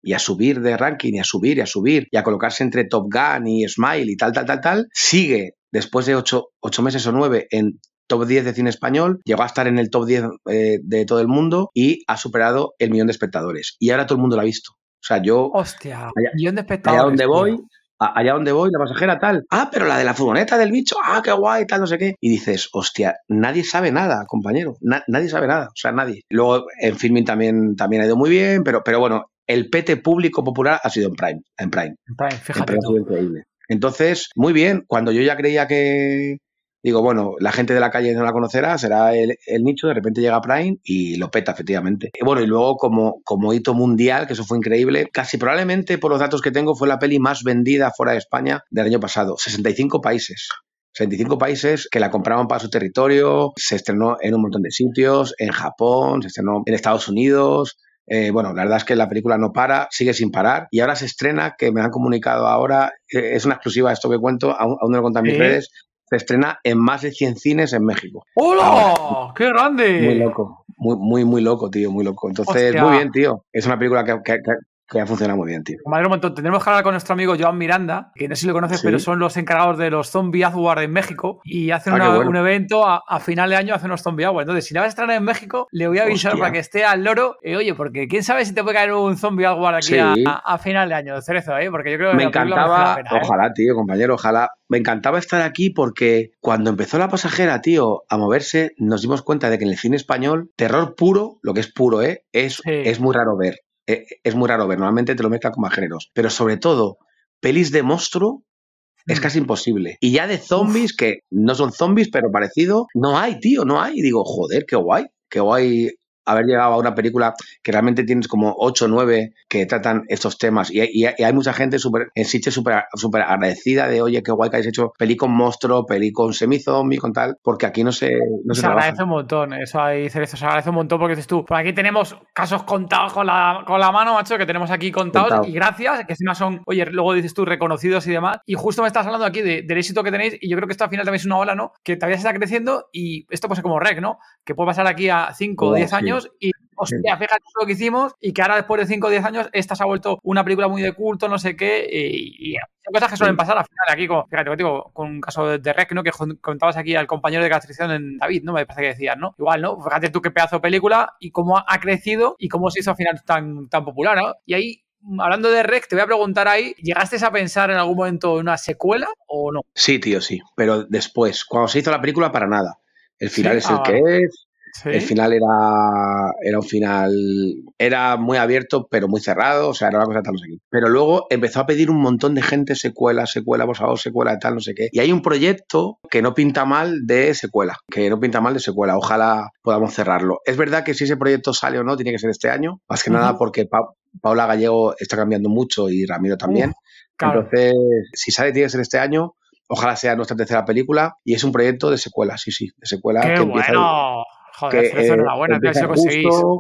y a subir de ranking y a subir y a subir y a colocarse entre Top Gun y Smile y tal, tal, tal, tal, sigue después de ocho, meses o nueve en top 10 de cine español, llegó a estar en el top 10 eh, de todo el mundo y ha superado el millón de espectadores. Y ahora todo el mundo lo ha visto. O sea, yo... Hostia, millón de espectadores. Allá donde voy, allá donde voy, la pasajera tal. Ah, pero la de la furgoneta del bicho, ah, qué guay, tal, no sé qué. Y dices, hostia, nadie sabe nada, compañero. nadie sabe nada, o sea, nadie. Luego en filming también, también ha ido muy bien, pero, pero bueno, el PT público popular ha sido en Prime. En Prime. En Prime, fíjate. increíble. Entonces, muy bien, cuando yo ya creía que, digo, bueno, la gente de la calle no la conocerá, será el, nicho, de repente llega Prime y lo peta, efectivamente. Y bueno, y luego como, como hito mundial, que eso fue increíble, casi probablemente por los datos que tengo fue la peli más vendida fuera de España del año pasado, 65 países. 65 países que la compraban para su territorio, se estrenó en un montón de sitios, en Japón, se estrenó en Estados Unidos, eh, bueno, la verdad es que la película no para, sigue sin parar y ahora se estrena, que me han comunicado ahora, eh, es una exclusiva esto que cuento, aún, no lo contan mis redes, se estrena en más de 100 cines en México. ¡Hola! ¡Qué grande! Muy loco, muy, muy, muy loco, tío, muy loco. Entonces, muy bien, tío. Es una película que, que ha funcionado muy bien, tío. Madre un montón. Tendremos que hablar con nuestro amigo Joan Miranda, que no sé si lo conoces, Sí. pero son los encargados de los Zombie Award en México y hacen Ah, una- qué bueno. un evento a, a final de año, hacen unos Zombie Awards. Entonces, si la vas a estrenar en México, le voy a avisar Hostia. para que esté al loro. Eh, oye, porque quién sabe si te puede caer un Zombie Award aquí Sí. a, final de año, Cerezo, ¿eh? Porque yo creo que Me encantaba, ¿eh? ojalá, tío, compañero, ojalá. Me encantaba estar aquí porque cuando empezó la pasajera, tío, a moverse, nos dimos cuenta de que en el cine español, terror puro, lo que es puro, ¿eh? Es, Sí. es muy raro ver. Eh, Es muy raro ver. Normalmente te lo mezclan con más géneros. Pero sobre todo, pelis de monstruo es Mm. casi imposible. Y ya de zombies, que no son zombies, pero parecido, no hay, tío, no hay. Y digo, joder, qué guay, qué guay haber llegado a una película que realmente tienes como 8 o 9 que tratan estos temas. Y, y- y hay mucha gente super, en Sitges súper súper agradecida de, oye, qué guay que habéis hecho peli con monstruo, peli con semi-zombie, con tal, porque aquí no se, no se, agradece un montón, eso ahí, Cerezo, se agradece un montón porque dices tú, por aquí tenemos casos contados con la, con la mano, macho, que tenemos aquí contados Contado. y gracias, que encima son, oye, luego dices tú, reconocidos y demás. Y justo me estás hablando aquí de- del éxito que tenéis y yo creo que esto al final también es una ola, ¿no? Que todavía se está creciendo y esto pues como rec, ¿no? Que puede pasar aquí a 5 o Oh, 10 sí. Años y... Hostia, fíjate lo que hicimos y que ahora después de 5 o 10 años esta se ha vuelto una película muy de culto, no sé qué, y, y son cosas que suelen pasar al final aquí, con, fíjate, contigo, con un caso de, de Rec, ¿no? Que contabas aquí al compañero de castración en David, ¿no? Me parece que decías, ¿no? Igual, ¿no? Fíjate tú qué pedazo de película y cómo ha, ha crecido y cómo se hizo al final tan, tan popular, ¿no? Y ahí, hablando de Rec, te voy a preguntar ahí, ¿llegaste a pensar en algún momento en una secuela o no? Sí, tío, sí. Pero después, cuando se hizo la película, para nada. El final Sí, es el ah, que es. Sí. El final era, era un final, era muy abierto, pero muy cerrado, o sea, era una cosa tal, no sé qué. Pero luego empezó a pedir un montón de gente secuela, secuela, por favor, secuela, tal, no sé qué. Y hay un proyecto que no pinta mal de secuela, que no pinta mal de secuela. Ojalá podamos cerrarlo. Es verdad que si ese proyecto sale o no, tiene que ser este año, más que Ujú. nada porque Pa- Paula Gallego está cambiando mucho y Ramiro también. Uf, claro. Entonces, si sale, tiene que ser este año. Ojalá sea nuestra tercera película y es un proyecto de secuela, sí, sí, de secuela ¡Qué que empieza bueno! Joder, que, Cerezo, eh, enhorabuena, tío, conseguís. justo.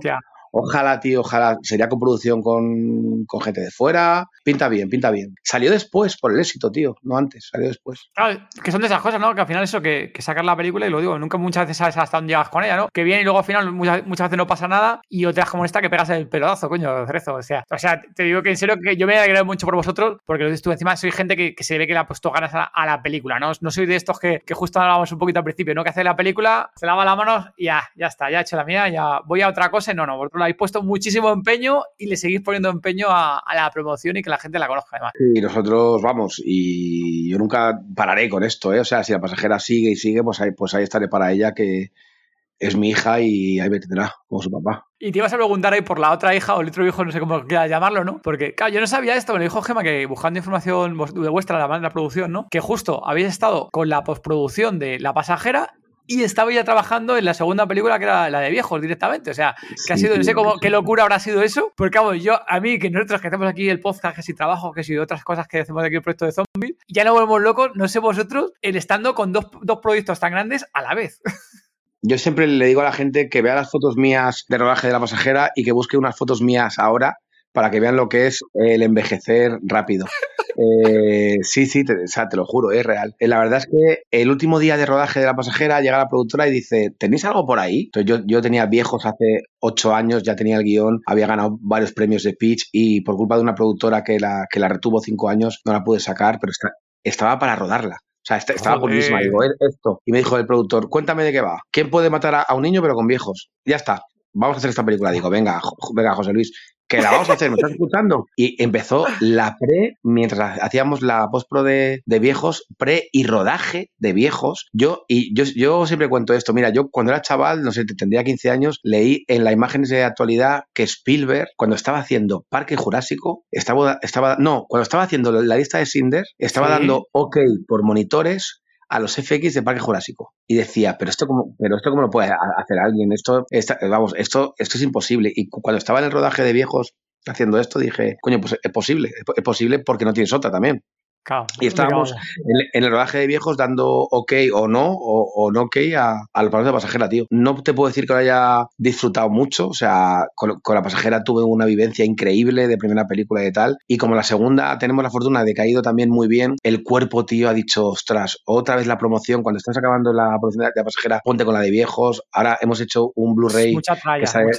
Ojalá, tío, ojalá. Sería coproducción con, con gente de fuera. Pinta bien, pinta bien. Salió después por el éxito, tío. No antes, salió después. Claro, que son de esas cosas, ¿no? Que al final eso, que, que sacas la película y lo digo, nunca muchas veces sabes hasta dónde llegas con ella, ¿no? Que viene y luego al final muchas, veces no pasa nada y otras como esta que pegas el pelotazo, coño, Cerezo. O sea, o sea, te digo que en serio que yo me alegrado mucho por vosotros porque tú, encima soy gente que, se ve que le ha puesto ganas a la, película, ¿no? No soy de estos que, justo hablábamos un poquito al principio, ¿no? Que hace la película, se lava las manos y ya, ya está, ya he hecho la mía, ya voy a otra cosa y no, no, vosotros le habéis puesto muchísimo empeño y le seguís poniendo empeño a, a la promoción y que la gente la conozca además. Y nosotros vamos, y yo nunca pararé con esto, ¿eh? O sea, si la pasajera sigue y sigue, pues ahí, pues ahí estaré para ella, que es mi hija y ahí me tendrá, como su papá. Y te ibas a preguntar ahí por la otra hija o el otro hijo, no sé cómo quieras llamarlo, ¿no? Porque, claro, yo no sabía esto, me lo dijo Gema, que buscando información de vuestra, la, la producción, ¿no? Que justo habéis estado con la postproducción de La Pasajera y estaba ya trabajando en la segunda película, que era la de viejos directamente. O sea, que ha sido, no sé cómo, qué locura habrá sido eso. Porque, vamos, yo, a mí, que nosotros que hacemos aquí el podcast, que si trabajo, que si otras cosas que hacemos aquí el proyecto de zombies, ya no volvemos locos, no sé vosotros, el estando con dos, dos proyectos tan grandes a la vez. Yo siempre le digo a la gente que vea las fotos mías de rodaje de la pasajera y que busque unas fotos mías ahora para que vean lo que es el envejecer rápido. Eh, sí, sí, te, o sea, te lo juro, es real. Eh, la verdad es que el último día de rodaje de la pasajera llega la productora y dice, ¿tenéis algo por ahí? Entonces yo, yo tenía viejos hace ocho años, ya tenía el guion, había ganado varios premios de pitch y por culpa de una productora que la, que la retuvo cinco años no la pude sacar, pero está- estaba para rodarla. O sea, est- estaba Joder. buenísima. Digo, "Es esto. Y me dijo el productor, cuéntame de qué va. ¿Quién puede matar a, a un niño pero con viejos? Ya está. Vamos a hacer esta película. Digo, venga, venga, José Luis, que la vamos a hacer, ¿me estás escuchando? Y empezó la pre, mientras hacíamos la postpro de, de viejos, pre y rodaje de viejos. Yo, y yo, yo siempre cuento esto. Mira, yo cuando era chaval, no sé, tendría 15 años, leí en las imágenes de actualidad que Spielberg, cuando estaba haciendo Parque Jurásico, estaba, estaba no, cuando estaba haciendo la lista de Cinder, estaba Sí. dando OK por monitores a los FX de Parque Jurásico y decía, pero esto cómo, pero esto cómo lo puede ha- hacer alguien, esto, esta- vamos, esto, esto es imposible. Y cu- cuando estaba en el rodaje de viejos haciendo esto, dije, coño, pues es posible, es po- es posible porque no tienes otra también. Y estábamos en, el rodaje de viejos dando ok o no, o, no ok a, a de pasajera, tío. No te puedo decir que lo haya disfrutado mucho, o sea, con, la pasajera tuve una vivencia increíble de primera película y tal. Y como la segunda tenemos la fortuna de que ha ido también muy bien, el cuerpo, tío, ha dicho, ostras, otra vez la promoción, cuando estás acabando la promoción de la pasajera, ponte con la de viejos. Ahora hemos hecho un Blu-ray que, sale,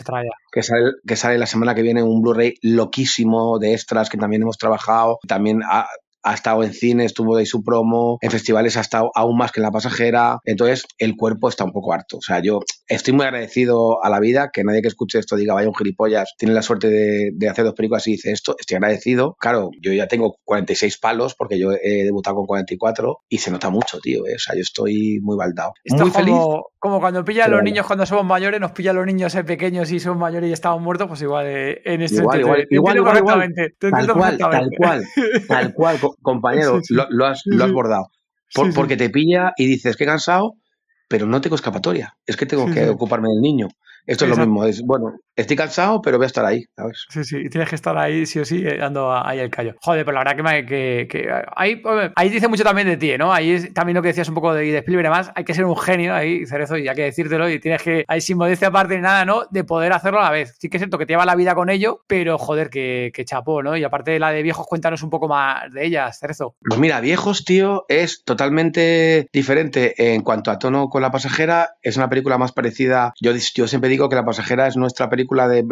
que, sale, que sale la semana que viene, un Blu-ray loquísimo de extras que también hemos trabajado. También ha, ha estado en cine, estuvo de su promo, en festivales ha estado aún más que en La Pasajera, entonces el cuerpo está un poco harto. O sea, yo estoy muy agradecido a la vida, que nadie que escuche esto diga, vaya un gilipollas, tiene la suerte de, hacer dos películas y dice esto, estoy agradecido. Claro, yo ya tengo 46 palos porque yo he debutado con 44 y se nota mucho, tío. Eh. O sea, yo estoy muy baldado. muy feliz. Como cuando pilla a los niños cuando somos mayores, nos pilla a los niños pequeños y son mayores y estamos muertos, pues igual eh, en este igual, igual, igual, igual, tal cual, tal cual, tal cual, compañero, Lo, has, lo, has, bordado. porque te pilla y dices que cansado, pero no tengo escapatoria. Es que tengo que ocuparme del niño. Esto es lo mismo, es bueno, estoy cansado, pero voy a estar ahí, ¿sabes? Sí, sí, tienes que estar ahí sí o sí, eh, dando ahí el callo. Joder, pero la verdad que, me, que, que ahí, ahí, dice mucho también de ti, ¿no? Ahí es también lo que decías un poco de, de Spielberg, además, hay que ser un genio ahí, Cerezo, y hay que decírtelo, y tienes que, ahí sin modestia aparte de nada, ¿no? De poder hacerlo a la vez. Sí que es cierto que te lleva la vida con ello, pero joder, que, que chapó, ¿no? Y aparte de la de viejos, cuéntanos un poco más de ellas, Cerezo. Pues mira, viejos, tío, es totalmente diferente en cuanto a tono con la pasajera, es una película más parecida, yo, yo siempre digo que la pasajera es nuestra película de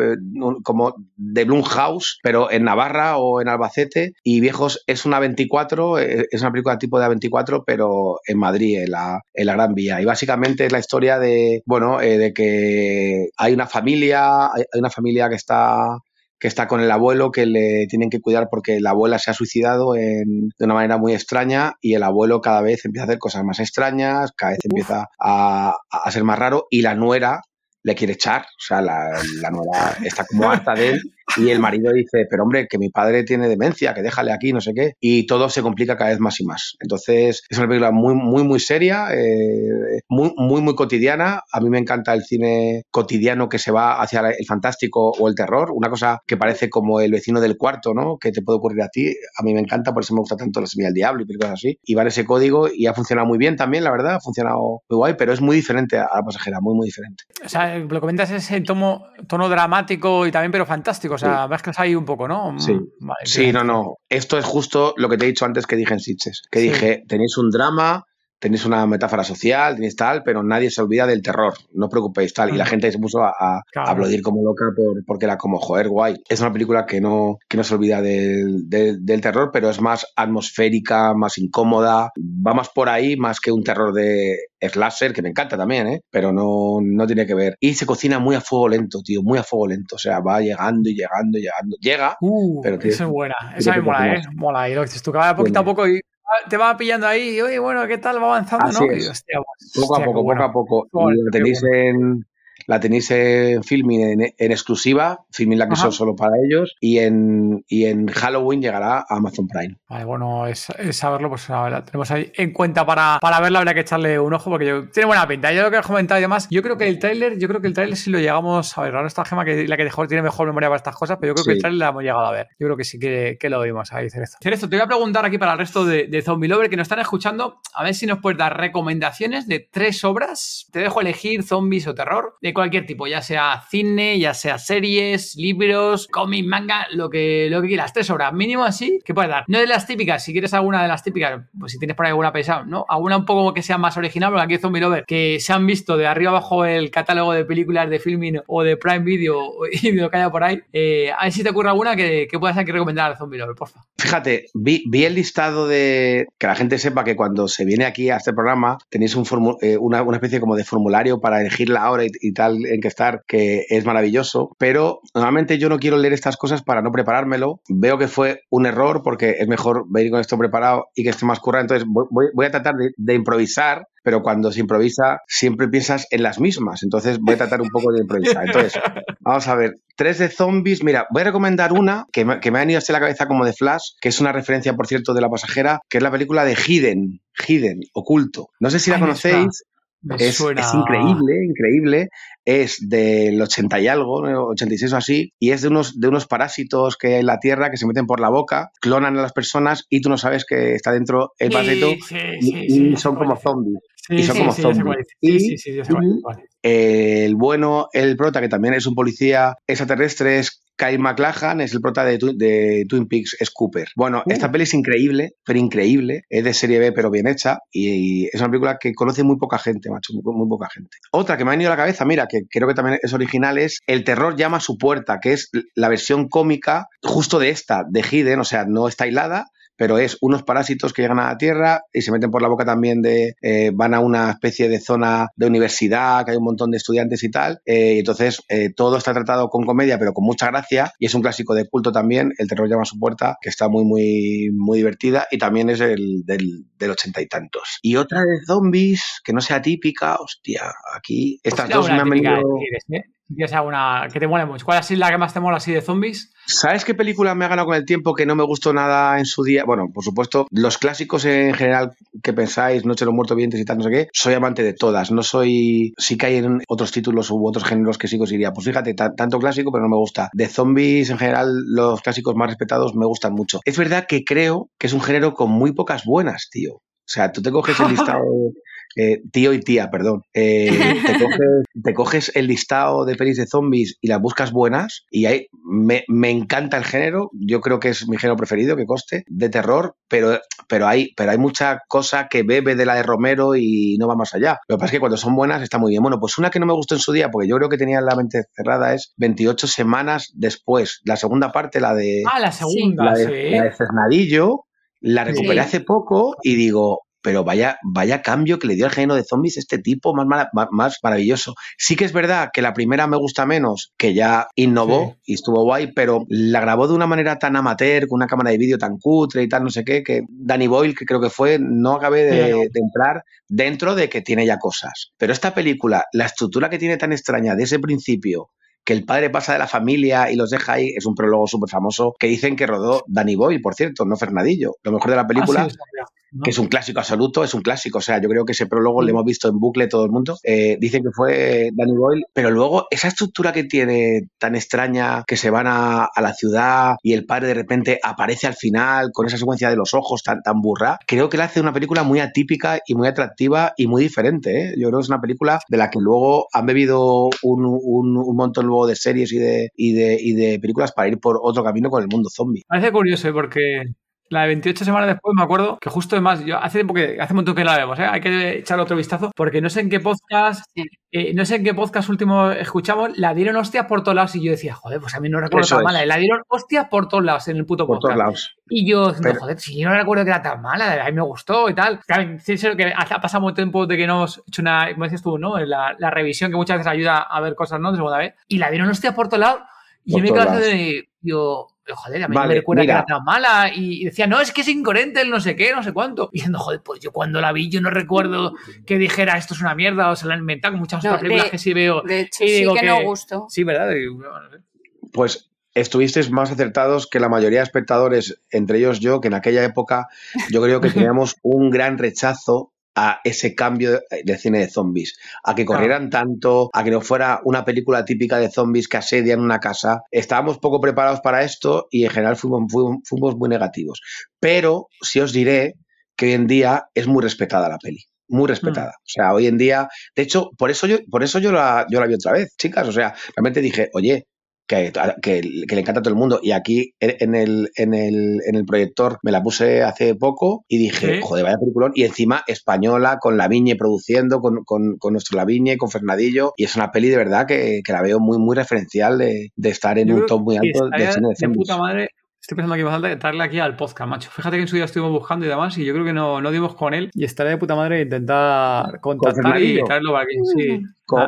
como de Blumhouse, pero en Navarra o en Albacete. Y Viejos es una 24, eh, es una película tipo de A24, pero en Madrid, en la, en la Gran Vía. Y básicamente es la historia de, bueno, eh, de que hay una familia, hay una familia que está que está con el abuelo, que le tienen que cuidar porque la abuela se ha suicidado de una manera muy extraña y el abuelo cada vez empieza a hacer cosas más extrañas, cada vez empieza a, a, ser más raro y la nuera le quiere echar, o sea, la, la nuera está como harta de él y el marido dice, pero hombre, que mi padre tiene demencia, que déjale aquí, no sé qué, y todo se complica cada vez más y más. Entonces, es una película muy, muy, muy seria, eh, muy, muy, muy cotidiana. A mí me encanta el cine cotidiano que se va hacia el fantástico o el terror, una cosa que parece como el vecino del cuarto, ¿no? Que te puede ocurrir a ti. A mí me encanta, por eso me gusta tanto La Semilla del Diablo y películas así. Y va ese código y ha funcionado muy bien también, la verdad, ha funcionado muy guay, pero es muy diferente a la pasajera, muy, muy diferente. O sea, lo comentas ese tono, tono dramático y también, pero fantástico. O sea, sí. que ahí un poco, ¿no? Sí, sí no, no. Esto es justo lo que te he dicho antes que dije en Sitches. Que dije, tenéis un drama, tenéis una metáfora social, tenéis tal, pero nadie se olvida del terror, no os preocupéis tal. Y la gente se puso a, aplaudir como loca por, porque era como, joder, guay. Es una película que no, que no se olvida del, del, terror, pero es más atmosférica, más incómoda, va más por ahí, más que un terror de slasher, que me encanta también, ¿eh? pero no, no tiene que ver. Y se cocina muy a fuego lento, tío, muy a fuego lento. O sea, va llegando y llegando y llegando. Llega, uh, pero... Esa es buena, esa me mola, ¿eh? Mola. Y lo dices tú, cada poquito a poco y te va pillando ahí, y, oye, bueno, ¿qué tal? Va avanzando, ¿no? Y, hostia, poco a poco, poco a poco. y lo tenéis en, la tenéis en Filming en, exclusiva, Filming la que son solo para ellos, y en, y en Halloween llegará a Amazon Prime. Vale, bueno, es, saberlo, pues la tenemos ahí en cuenta para, para verla, habría que echarle un ojo porque yo, tiene buena pinta. Yo lo que has comentado y demás, yo creo que el tráiler, yo creo que el tráiler si lo llegamos a ver, ahora está Gema que la que dejó, tiene mejor memoria para estas cosas, pero yo creo que el tráiler la hemos llegado a ver. Yo creo que sí que, que lo vimos ahí, Cerezo. Cerezo, te voy a preguntar aquí para el resto de, de Zombie Lover que nos están escuchando, a ver si nos puedes dar recomendaciones de tres obras. Te dejo elegir zombies o terror de cualquier tipo, ya sea cine, ya sea series, libros, cómic, manga, lo que, lo que quieras. Tres obras, mínimo así, que puedes dar. No de las típicas, si quieres alguna de las típicas, pues si tienes por ahí alguna pesada, ¿no? Alguna un poco que sea más original, porque aquí Zombie Lover, que se han visto de arriba abajo el catálogo de películas de filming o de Prime Video y de lo que haya por ahí. Eh, a ver si te ocurre alguna que, que puedas aquí recomendar a Zombie Lover, porfa. Fíjate, vi, vi, el listado de. Que la gente sepa que cuando se viene aquí a este programa tenéis un eh, una, una, especie como de formulario para elegir la hora y tal en que estar, que es maravilloso. Pero normalmente yo no quiero leer estas cosas para no preparármelo. Veo que fue un error porque es mejor venir con esto preparado y que esté más currado. Entonces voy, voy a tratar de, de improvisar pero cuando se improvisa siempre piensas en las mismas. Entonces voy a tratar un poco de improvisar. Entonces, vamos a ver, tres de zombies. Mira, voy a recomendar una que me, que me ha venido hasta la cabeza como de flash, que es una referencia, por cierto, de La Pasajera, que es la película de Hidden, Hidden, Oculto. No sé si la conocéis. Es, es, increíble, increíble. Es del 80 y algo, 86 o así, y es de unos, de unos parásitos que hay en la Tierra que se meten por la boca, clonan a las personas y tú no sabes que está dentro el parásito y, son como zombies. y son como zombies. Y, el bueno, el prota, que también es un policía extraterrestre, es Kyle McLachlan es el prota de, de, Twin Peaks, es Cooper. Bueno, esta peli es increíble, pero increíble. Es de serie B, pero bien hecha. Y, es una película que conoce muy poca gente, macho, muy, poca gente. Otra que me ha venido a la cabeza, mira, que creo que también es original, es El terror llama a su puerta, que es la versión cómica justo de esta, de Hidden, o sea, no está hilada, pero es unos parásitos que llegan a la Tierra y se meten por la boca también de, eh, van a una especie de zona de universidad, que hay un montón de estudiantes y tal, eh, y entonces eh, todo está tratado con comedia, pero con mucha gracia, y es un clásico de culto también, El terror llama a su puerta, que está muy, muy, muy divertida, y también es el, del, ochenta y tantos. Y otra de zombies, que no sea típica, hostia, aquí, estas dos me han venido alguna que te mole mucho. ¿Cuál es la que más te mola así de zombies? ¿Sabes qué película me ha ganado con el tiempo que no me gustó nada en su día? Bueno, por supuesto, los clásicos en general que pensáis, Noche de los Muertos Vivientes y tal, no sé qué, soy amante de todas. No soy. Sí que hay en otros títulos u otros géneros que sí diría. Pues fíjate, tanto clásico, pero no me gusta. De zombies en general, los clásicos más respetados me gustan mucho. Es verdad que creo que es un género con muy pocas buenas, tío. O sea, tú te coges el listado eh, tío y tía, perdón, eh, te, coges, el listado de pelis de zombies y las buscas buenas y ahí me, encanta el género, yo creo que es mi género preferido, que coste, de terror, pero, pero, hay, pero hay mucha cosa que bebe de la de Romero y no va más allá. Lo que pasa es que cuando son buenas está muy bien. Bueno, pues una que no me gustó en su día, porque yo creo que tenía la mente cerrada, es 28 semanas después. La segunda parte, la de... Ah, la segunda, la de, Fernadillo, la recuperé hace poco y digo, pero vaya, vaya cambio que le dio al género de zombies este tipo más, más maravilloso. Sí que es verdad que la primera me gusta menos, que ya innovó y estuvo guay, pero la grabó de una manera tan amateur, con una cámara de vídeo tan cutre y tal, no sé qué, que Danny Boyle, que creo que fue, no acabé de, entrar dentro de que tiene ya cosas. Pero esta película, la estructura que tiene tan extraña de ese principio, que el padre pasa de la familia y los deja ahí, es un prólogo súper famoso que dicen que rodó Danny Boyle, por cierto, no Fernadillo. Lo mejor de la película ah, que es un clásico absoluto, es un clásico. O sea, yo creo que ese prólogo lo hemos visto en bucle todo el mundo. Eh, dicen que fue Danny Boyle, pero luego esa estructura que tiene tan extraña, que se van a, la ciudad y el padre de repente aparece al final con esa secuencia de los ojos tan, tan burra, creo que le hace una película muy atípica y muy atractiva y muy diferente. ¿eh? Yo creo que es una película de la que luego han bebido un, un, montón de series y de, y, de, y de películas para ir por otro camino con el mundo zombie. Parece curioso ¿eh? porque la de 28 semanas después me acuerdo que justo además, yo hace tiempo que hace un montón que la vemos, ¿eh? hay que echar otro vistazo porque no sé en qué podcast, eh, no sé en qué podcast último escuchamos, la dieron hostias por todos lados y yo decía, joder, pues a mí no recuerdo tan mala, la dieron hostias por todos lados en el puto podcast. Por todos lados. Y yo, joder, si yo no recuerdo que era tan mala, a mí me gustó y tal. Claro, sí, que ha pasado mucho tiempo de que no hemos hecho una, como decías tú, ¿no? La, la, revisión que muchas veces ayuda a ver cosas, ¿no? De segunda vez. Y la dieron hostias por todos lados y yo me quedé de, yo, joder, a mí me recuerda que era tan mala. Y decía, no, es que es incoherente el no sé qué, no sé cuánto. Y diciendo, joder, pues yo cuando la vi, yo no recuerdo que dijera esto es una mierda o se la han inventado, muchas otras películas que sí veo. De hecho, sí que, no gustó. Sí, ¿verdad? Pues estuvisteis más acertados que la mayoría de espectadores, entre ellos yo, que en aquella época yo creo que teníamos un gran rechazo a ese cambio de cine de zombies, a que corrieran tanto, a que no fuera una película típica de zombies que asedian una casa. Estábamos poco preparados para esto y en general fuimos, fuimos, muy negativos. Pero sí os diré que hoy en día es muy respetada la peli muy respetada. Mm. O sea, hoy en día, de hecho, por eso yo, por eso yo la, yo la vi otra vez, chicas. O sea, realmente dije, oye, que, le encanta a todo el mundo. Y aquí en el, en, el, en el proyector me la puse hace poco y dije, joder, vaya peliculón. Y encima española, con la Viñe produciendo, con, con, con nuestro Laviñe, con Fernadillo. Y es una peli de verdad que, que la veo muy, muy referencial de, de estar en un top muy alto de cine de, puta madre Estoy pensando que a traerle aquí al podcast, macho. Fíjate que en su día estuvimos buscando y demás, y yo creo que no, no dimos con él. Y estaría de puta madre intentar contactar y traerlo para aquí. Sí.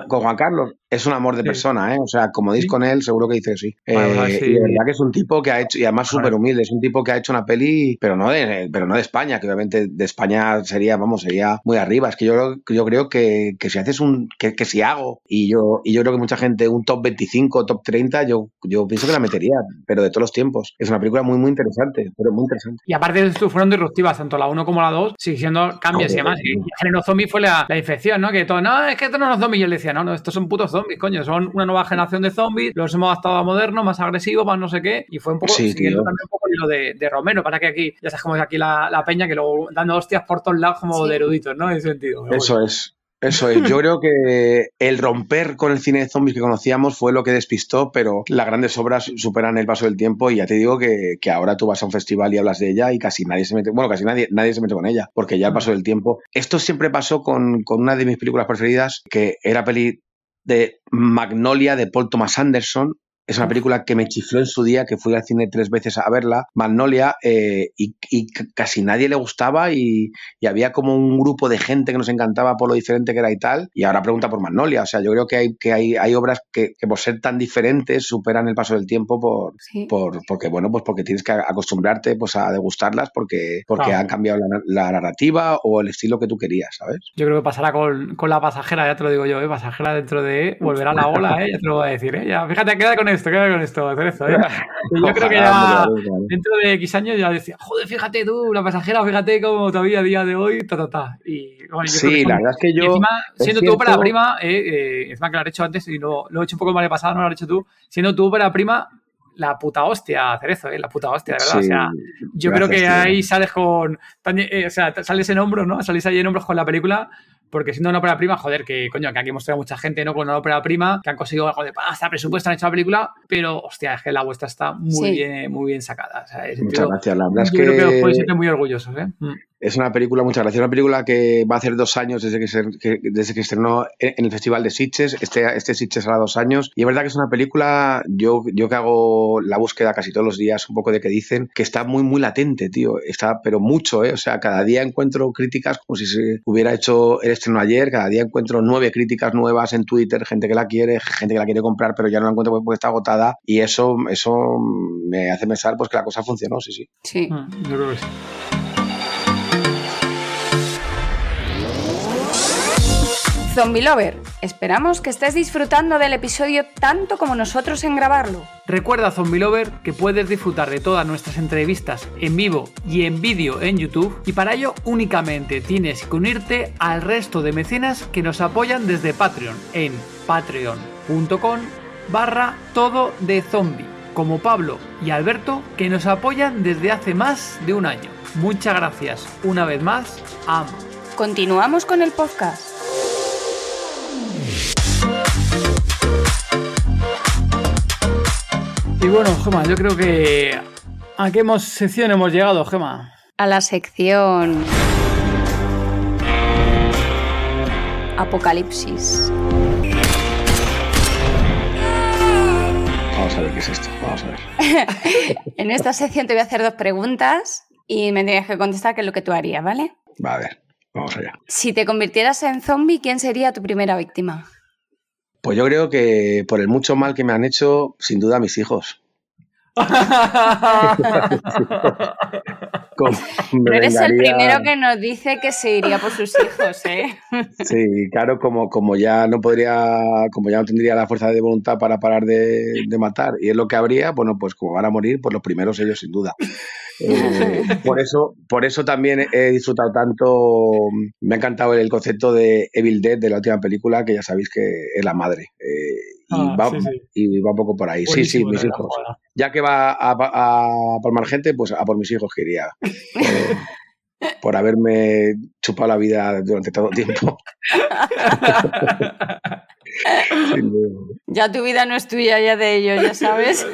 Con, Juan Carlos. Es un amor de persona, ¿eh? O sea, como dis con él, seguro que dice que sí. Eh, y de verdad que es un tipo que ha hecho, y además súper humilde, es un tipo que ha hecho una peli, pero no de, pero no de España, que obviamente de España sería, vamos, sería muy arriba. Es que yo, yo creo que, que si haces un, que, que, si hago, y yo, y yo creo que mucha gente, un top 25, top 30, yo, yo pienso que la metería, pero de todos los tiempos. Es una película muy, muy interesante, pero muy interesante. Y aparte de esto, fueron disruptivas, tanto la 1 como la 2, siendo cambios y demás. Y el género zombie fue la, la infección, ¿no? Que todo, no, es que estos no son zombies. Y él decía, no, no, estos son putos zombies, coño, son una nueva generación de zombies, los hemos adaptado a moderno, más agresivos, más no sé qué. Y fue un poco, siguiendo también un poco lo de, de, Romero, para que aquí, ya sabes cómo es aquí la, la, peña, que luego dando hostias por todos lados como de eruditos, ¿no? En ese sentido. Eso es. Eso es, yo creo que el romper con el cine de zombies que conocíamos fue lo que despistó, pero las grandes obras superan el paso del tiempo y ya te digo que, que, ahora tú vas a un festival y hablas de ella y casi nadie se mete, bueno, casi nadie, nadie se mete con ella, porque ya el paso del tiempo. Esto siempre pasó con, con una de mis películas preferidas, que era peli de Magnolia de Paul Thomas Anderson, es una película que me chifló en su día, que fui al cine tres veces a verla, Magnolia, eh, y, y, casi nadie le gustaba y, y, había como un grupo de gente que nos encantaba por lo diferente que era y tal, y ahora pregunta por Magnolia. O sea, yo creo que hay, que hay, hay obras que, que por ser tan diferentes superan el paso del tiempo por, sí. por porque, bueno, pues porque tienes que acostumbrarte pues a degustarlas porque, porque claro. han cambiado la, la, narrativa o el estilo que tú querías, ¿sabes? Yo creo que pasará con, con la pasajera, ya te lo digo yo, ¿eh? pasajera dentro de volverá a la ola, ¿eh? ya te lo voy a decir, ¿eh? ya, fíjate, queda con esto, queda con esto, Cerezo, ¿eh? Yo creo que ya dentro de X años ya decía, joder, fíjate tú, la pasajera, fíjate cómo todavía a día de hoy, ta, ta, ta. Y, bueno, yo sí, la verdad es que yo. Encima, siendo tú para prima, eh, eh, encima que lo has hecho antes y lo, lo he hecho un poco mal pasado, no lo has hecho tú, siendo tú para prima, la puta hostia, Cerezo, ¿eh? la puta hostia, de verdad. Sí, o sea, yo gracias, creo que tío. ahí sales con. Eh, o sea, sales en hombros, ¿no? Salís ahí en hombros con la película porque siendo una ópera prima, joder, que coño, que aquí hemos tenido mucha gente, ¿no? Con una ópera prima, que han conseguido algo de pasta, presupuesto, han hecho la película, pero hostia, es que la vuestra está muy sí. bien, muy bien sacada. O sea, Muchas sentido, gracias, la verdad es yo que. creo que os podéis sentir muy orgullosos, ¿eh? Mm. Es una película, muchas gracias. Una película que va a hacer dos años desde que, se, que, desde que estrenó en el Festival de Sitges. Este, este Sitges hará dos años. Y es verdad que es una película, yo, yo que hago la búsqueda casi todos los días, un poco de que dicen, que está muy, muy latente, tío. Está, pero mucho, ¿eh? O sea, cada día encuentro críticas como si se hubiera hecho el estreno ayer. Cada día encuentro nueve críticas nuevas en Twitter, gente que la quiere, gente que la quiere comprar, pero ya no la encuentro porque está agotada. Y eso, eso me hace pensar pues, que la cosa funcionó, sí, sí. Sí. Mm, yo creo Zombie Lover, esperamos que estés disfrutando del episodio tanto como nosotros en grabarlo. Recuerda, Zombie Lover, que puedes disfrutar de todas nuestras entrevistas en vivo y en vídeo en YouTube y para ello únicamente tienes que unirte al resto de mecenas que nos apoyan desde Patreon en patreon.com barra todo de zombie, como Pablo y Alberto que nos apoyan desde hace más de un año. Muchas gracias una vez más a ambos. Continuamos con el podcast. Y bueno, Gema, yo creo que ¿a qué hemos, sección hemos llegado, Gema? A la sección Apocalipsis. Vamos a ver qué es esto, vamos a ver. en esta sección te voy a hacer dos preguntas y me tienes que contestar qué es lo que tú harías, ¿vale? Va a ver, vamos allá. Si te convirtieras en zombie, ¿quién sería tu primera víctima? Pues yo creo que por el mucho mal que me han hecho, sin duda mis hijos. Pero eres el primero que nos dice que se iría por sus hijos, ¿eh? Sí, claro, como, como ya no podría, como ya no tendría la fuerza de voluntad para parar de, de matar, y es lo que habría, bueno, pues como van a morir, pues los primeros ellos sin duda. Eh, por eso, por eso también he disfrutado tanto, me ha encantado el concepto de Evil Dead de la última película, que ya sabéis que es la madre. Eh, y, ah, va, sí, sí. y, va, un poco por ahí. Buenísimo, sí, sí, mis hijos. Ya que va a, a, a, por más gente, pues a por mis hijos que iría. por, por haberme chupado la vida durante todo el tiempo. ya tu vida no es tuya, ya de ellos, ya sabes.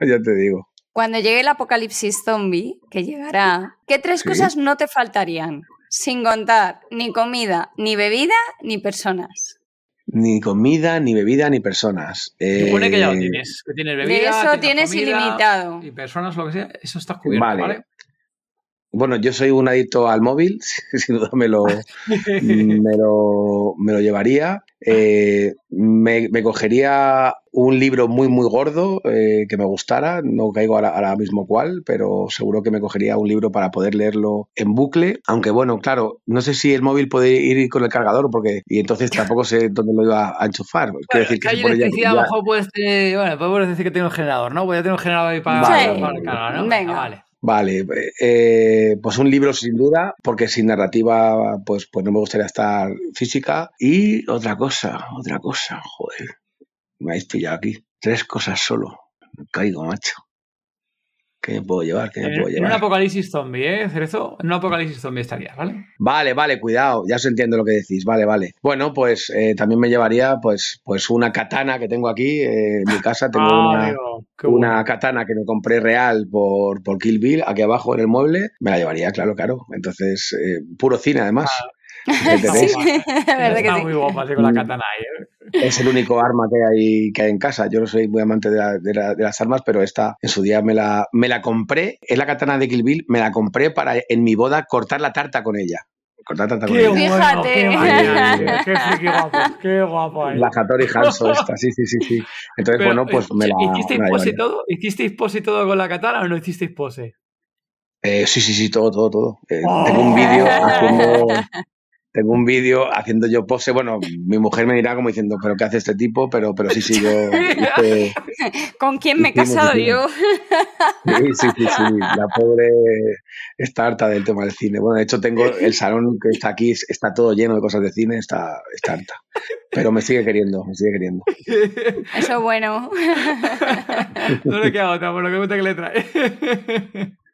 ya te digo. Cuando llegue el apocalipsis zombie, que llegará, ¿qué tres ¿Sí? cosas no te faltarían? Sin contar ni comida, ni bebida, ni personas. Ni comida, ni bebida, ni personas. Eh... Supone que ya lo tienes. Que tienes bebida, de eso tienes, tienes comida, ilimitado. Y personas, lo que sea, eso está cubierto, ¿vale? ¿vale? Bueno, yo soy un adicto al móvil, sin duda me lo, me lo, me lo llevaría. Eh, me, cogería un libro muy, muy gordo eh, que me gustara, no caigo ahora, mismo cuál, pero seguro que me cogería un libro para poder leerlo en bucle, aunque bueno, claro, no sé si el móvil puede ir con el cargador, porque y entonces tampoco sé dónde lo iba a enchufar. Quiero decir que, a lo mejor puedes, bueno, podemos decir que tiene un generador, ¿no? Voy a tener un generador ahí para, cargar, ¿no? Venga. Ah, vale. Vale, eh, pues un libro sin duda, porque sin narrativa, pues, pues no me gustaría estar física. Y otra cosa, otra cosa, joder, me habéis pillado aquí. Tres cosas solo. Me caigo, macho. ¿Qué me puedo llevar? ¿Qué me puedo llevar? En un apocalipsis zombie, ¿eh, Cerezo? En un apocalipsis zombie estaría, ¿vale? Vale, vale, cuidado, ya os entiendo lo que decís, vale, vale. Bueno, pues eh, también me llevaría pues, pues una katana que tengo aquí eh, en mi casa. Tengo ah, una, katana que me compré real por, por Kill Bill, aquí abajo en el mueble. Me la llevaría, claro, claro. Entonces, eh, puro cine además. Ah, Está muy guapa con la katana ahí. ¿eh? Es el único arma que hay, que hay en casa. Yo no soy muy amante de, las armas, pero esta en su día me la, me la compré. Es la katana de Kill Bill. Me la compré para en mi boda cortar la tarta con ella. Cortar tarta con ella. Fíjate. Qué, qué, guapo. Qué guapo. La Hattori Hanso esta. Sí, sí, sí. sí. Entonces, bueno, pues me la. ¿Hicisteis pose y todo? ¿Hicisteis pose y todo con la katana o no hicisteis pose? Eh, sí, sí, sí, todo, todo, todo. Eh, tengo un vídeo haciendo, tengo un vídeo haciendo yo pose. Bueno, mi mujer me dirá como diciendo, ¿pero qué hace este tipo? Pero, pero sí, sí, yo. ¿Con quién me he casado yo? Sí, sí, sí, sí. La pobre está harta del tema del cine. Bueno, de hecho, tengo el salón que está aquí, está todo lleno de cosas de cine, está, está harta. Pero me sigue queriendo, me sigue queriendo. Eso es bueno. No le queda otra, por lo que gusta que le trae.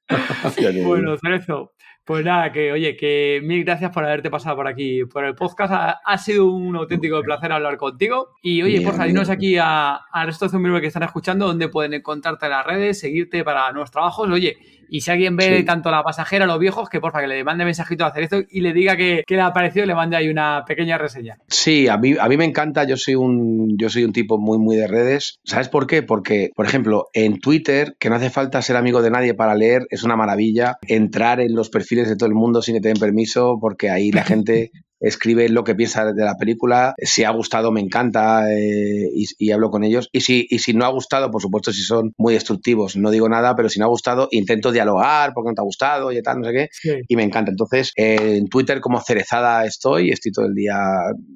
bueno, Cerezo, pues nada, que oye, que mil gracias por haberte pasado por aquí, por el podcast. Ha, sido un auténtico placer hablar contigo. Y oye, por favor, dinos aquí al resto de zombies que están escuchando dónde pueden encontrarte en las redes, seguirte para nuevos trabajos. Oye, y si alguien ve tanto la pasajera, los viejos, que porfa, que le mande mensajito a hacer esto y le diga que, le ha parecido y le mande ahí una pequeña reseña. Sí, a mí, a mí me encanta, yo soy, un, yo soy un tipo muy, muy de redes. ¿Sabes por qué? Porque, por ejemplo, en Twitter, que no hace falta ser amigo de nadie para leer, es una maravilla entrar en los perfiles de todo el mundo sin que te den permiso, porque ahí la gente escribe lo que piensa de la película. Si ha gustado, me encanta eh, y, hablo con ellos. Y si, y si no ha gustado, por supuesto, si son muy destructivos, no digo nada, pero si no ha gustado, intento dialogar porque no te ha gustado y tal, no sé qué. Y me encanta. Entonces, en Twitter como Cerezada estoy, estoy todo el día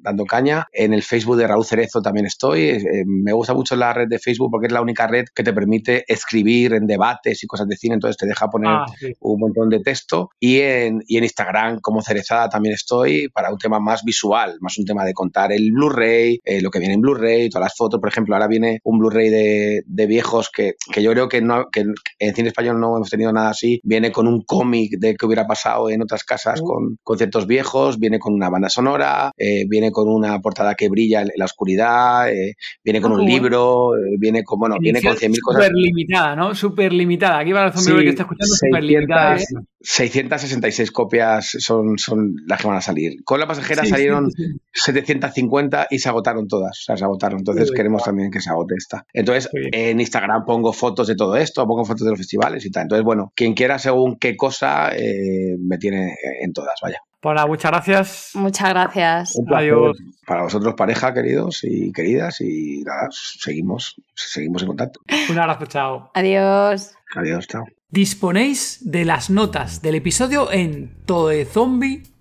dando caña. En el Facebook de Raúl Cerezo también estoy. Eh, me gusta mucho la red de Facebook porque es la única red que te permite escribir en debates y cosas de cine, entonces te deja poner ah, un montón de texto. Y en, y en Instagram como Cerezada también estoy para tema más visual, más un tema de contar el Blu-ray, eh, lo que viene en Blu-ray, todas las fotos. Por ejemplo, ahora viene un Blu-ray de, de, viejos que, que, yo creo que, no, que en cine español no hemos tenido nada así. Viene con un cómic de que hubiera pasado en otras casas con conceptos viejos, viene con una banda sonora, eh, viene con una portada que brilla en la oscuridad, eh, viene con un libro, viene con, bueno, viene con 100.000 cosas. Súper limitada, ¿no? Súper limitada. Aquí va el zombie que está escuchando, súper limitada. 666 copias son, son las que van a salir. Con la pasajera salieron 750 y se agotaron todas. O sea, se agotaron. Entonces queremos también que se agote esta. Entonces, en Instagram pongo fotos de todo esto, pongo fotos de los festivales y tal. Entonces, bueno, quien quiera según qué cosa, eh, me tiene en todas, vaya. Pues muchas gracias. Muchas gracias. Adiós. Para vosotros, pareja, queridos y queridas, y nada, seguimos, seguimos en contacto. Un abrazo, chao. Adiós. Adiós, chao. Disponéis de las notas del episodio en todezombie.com.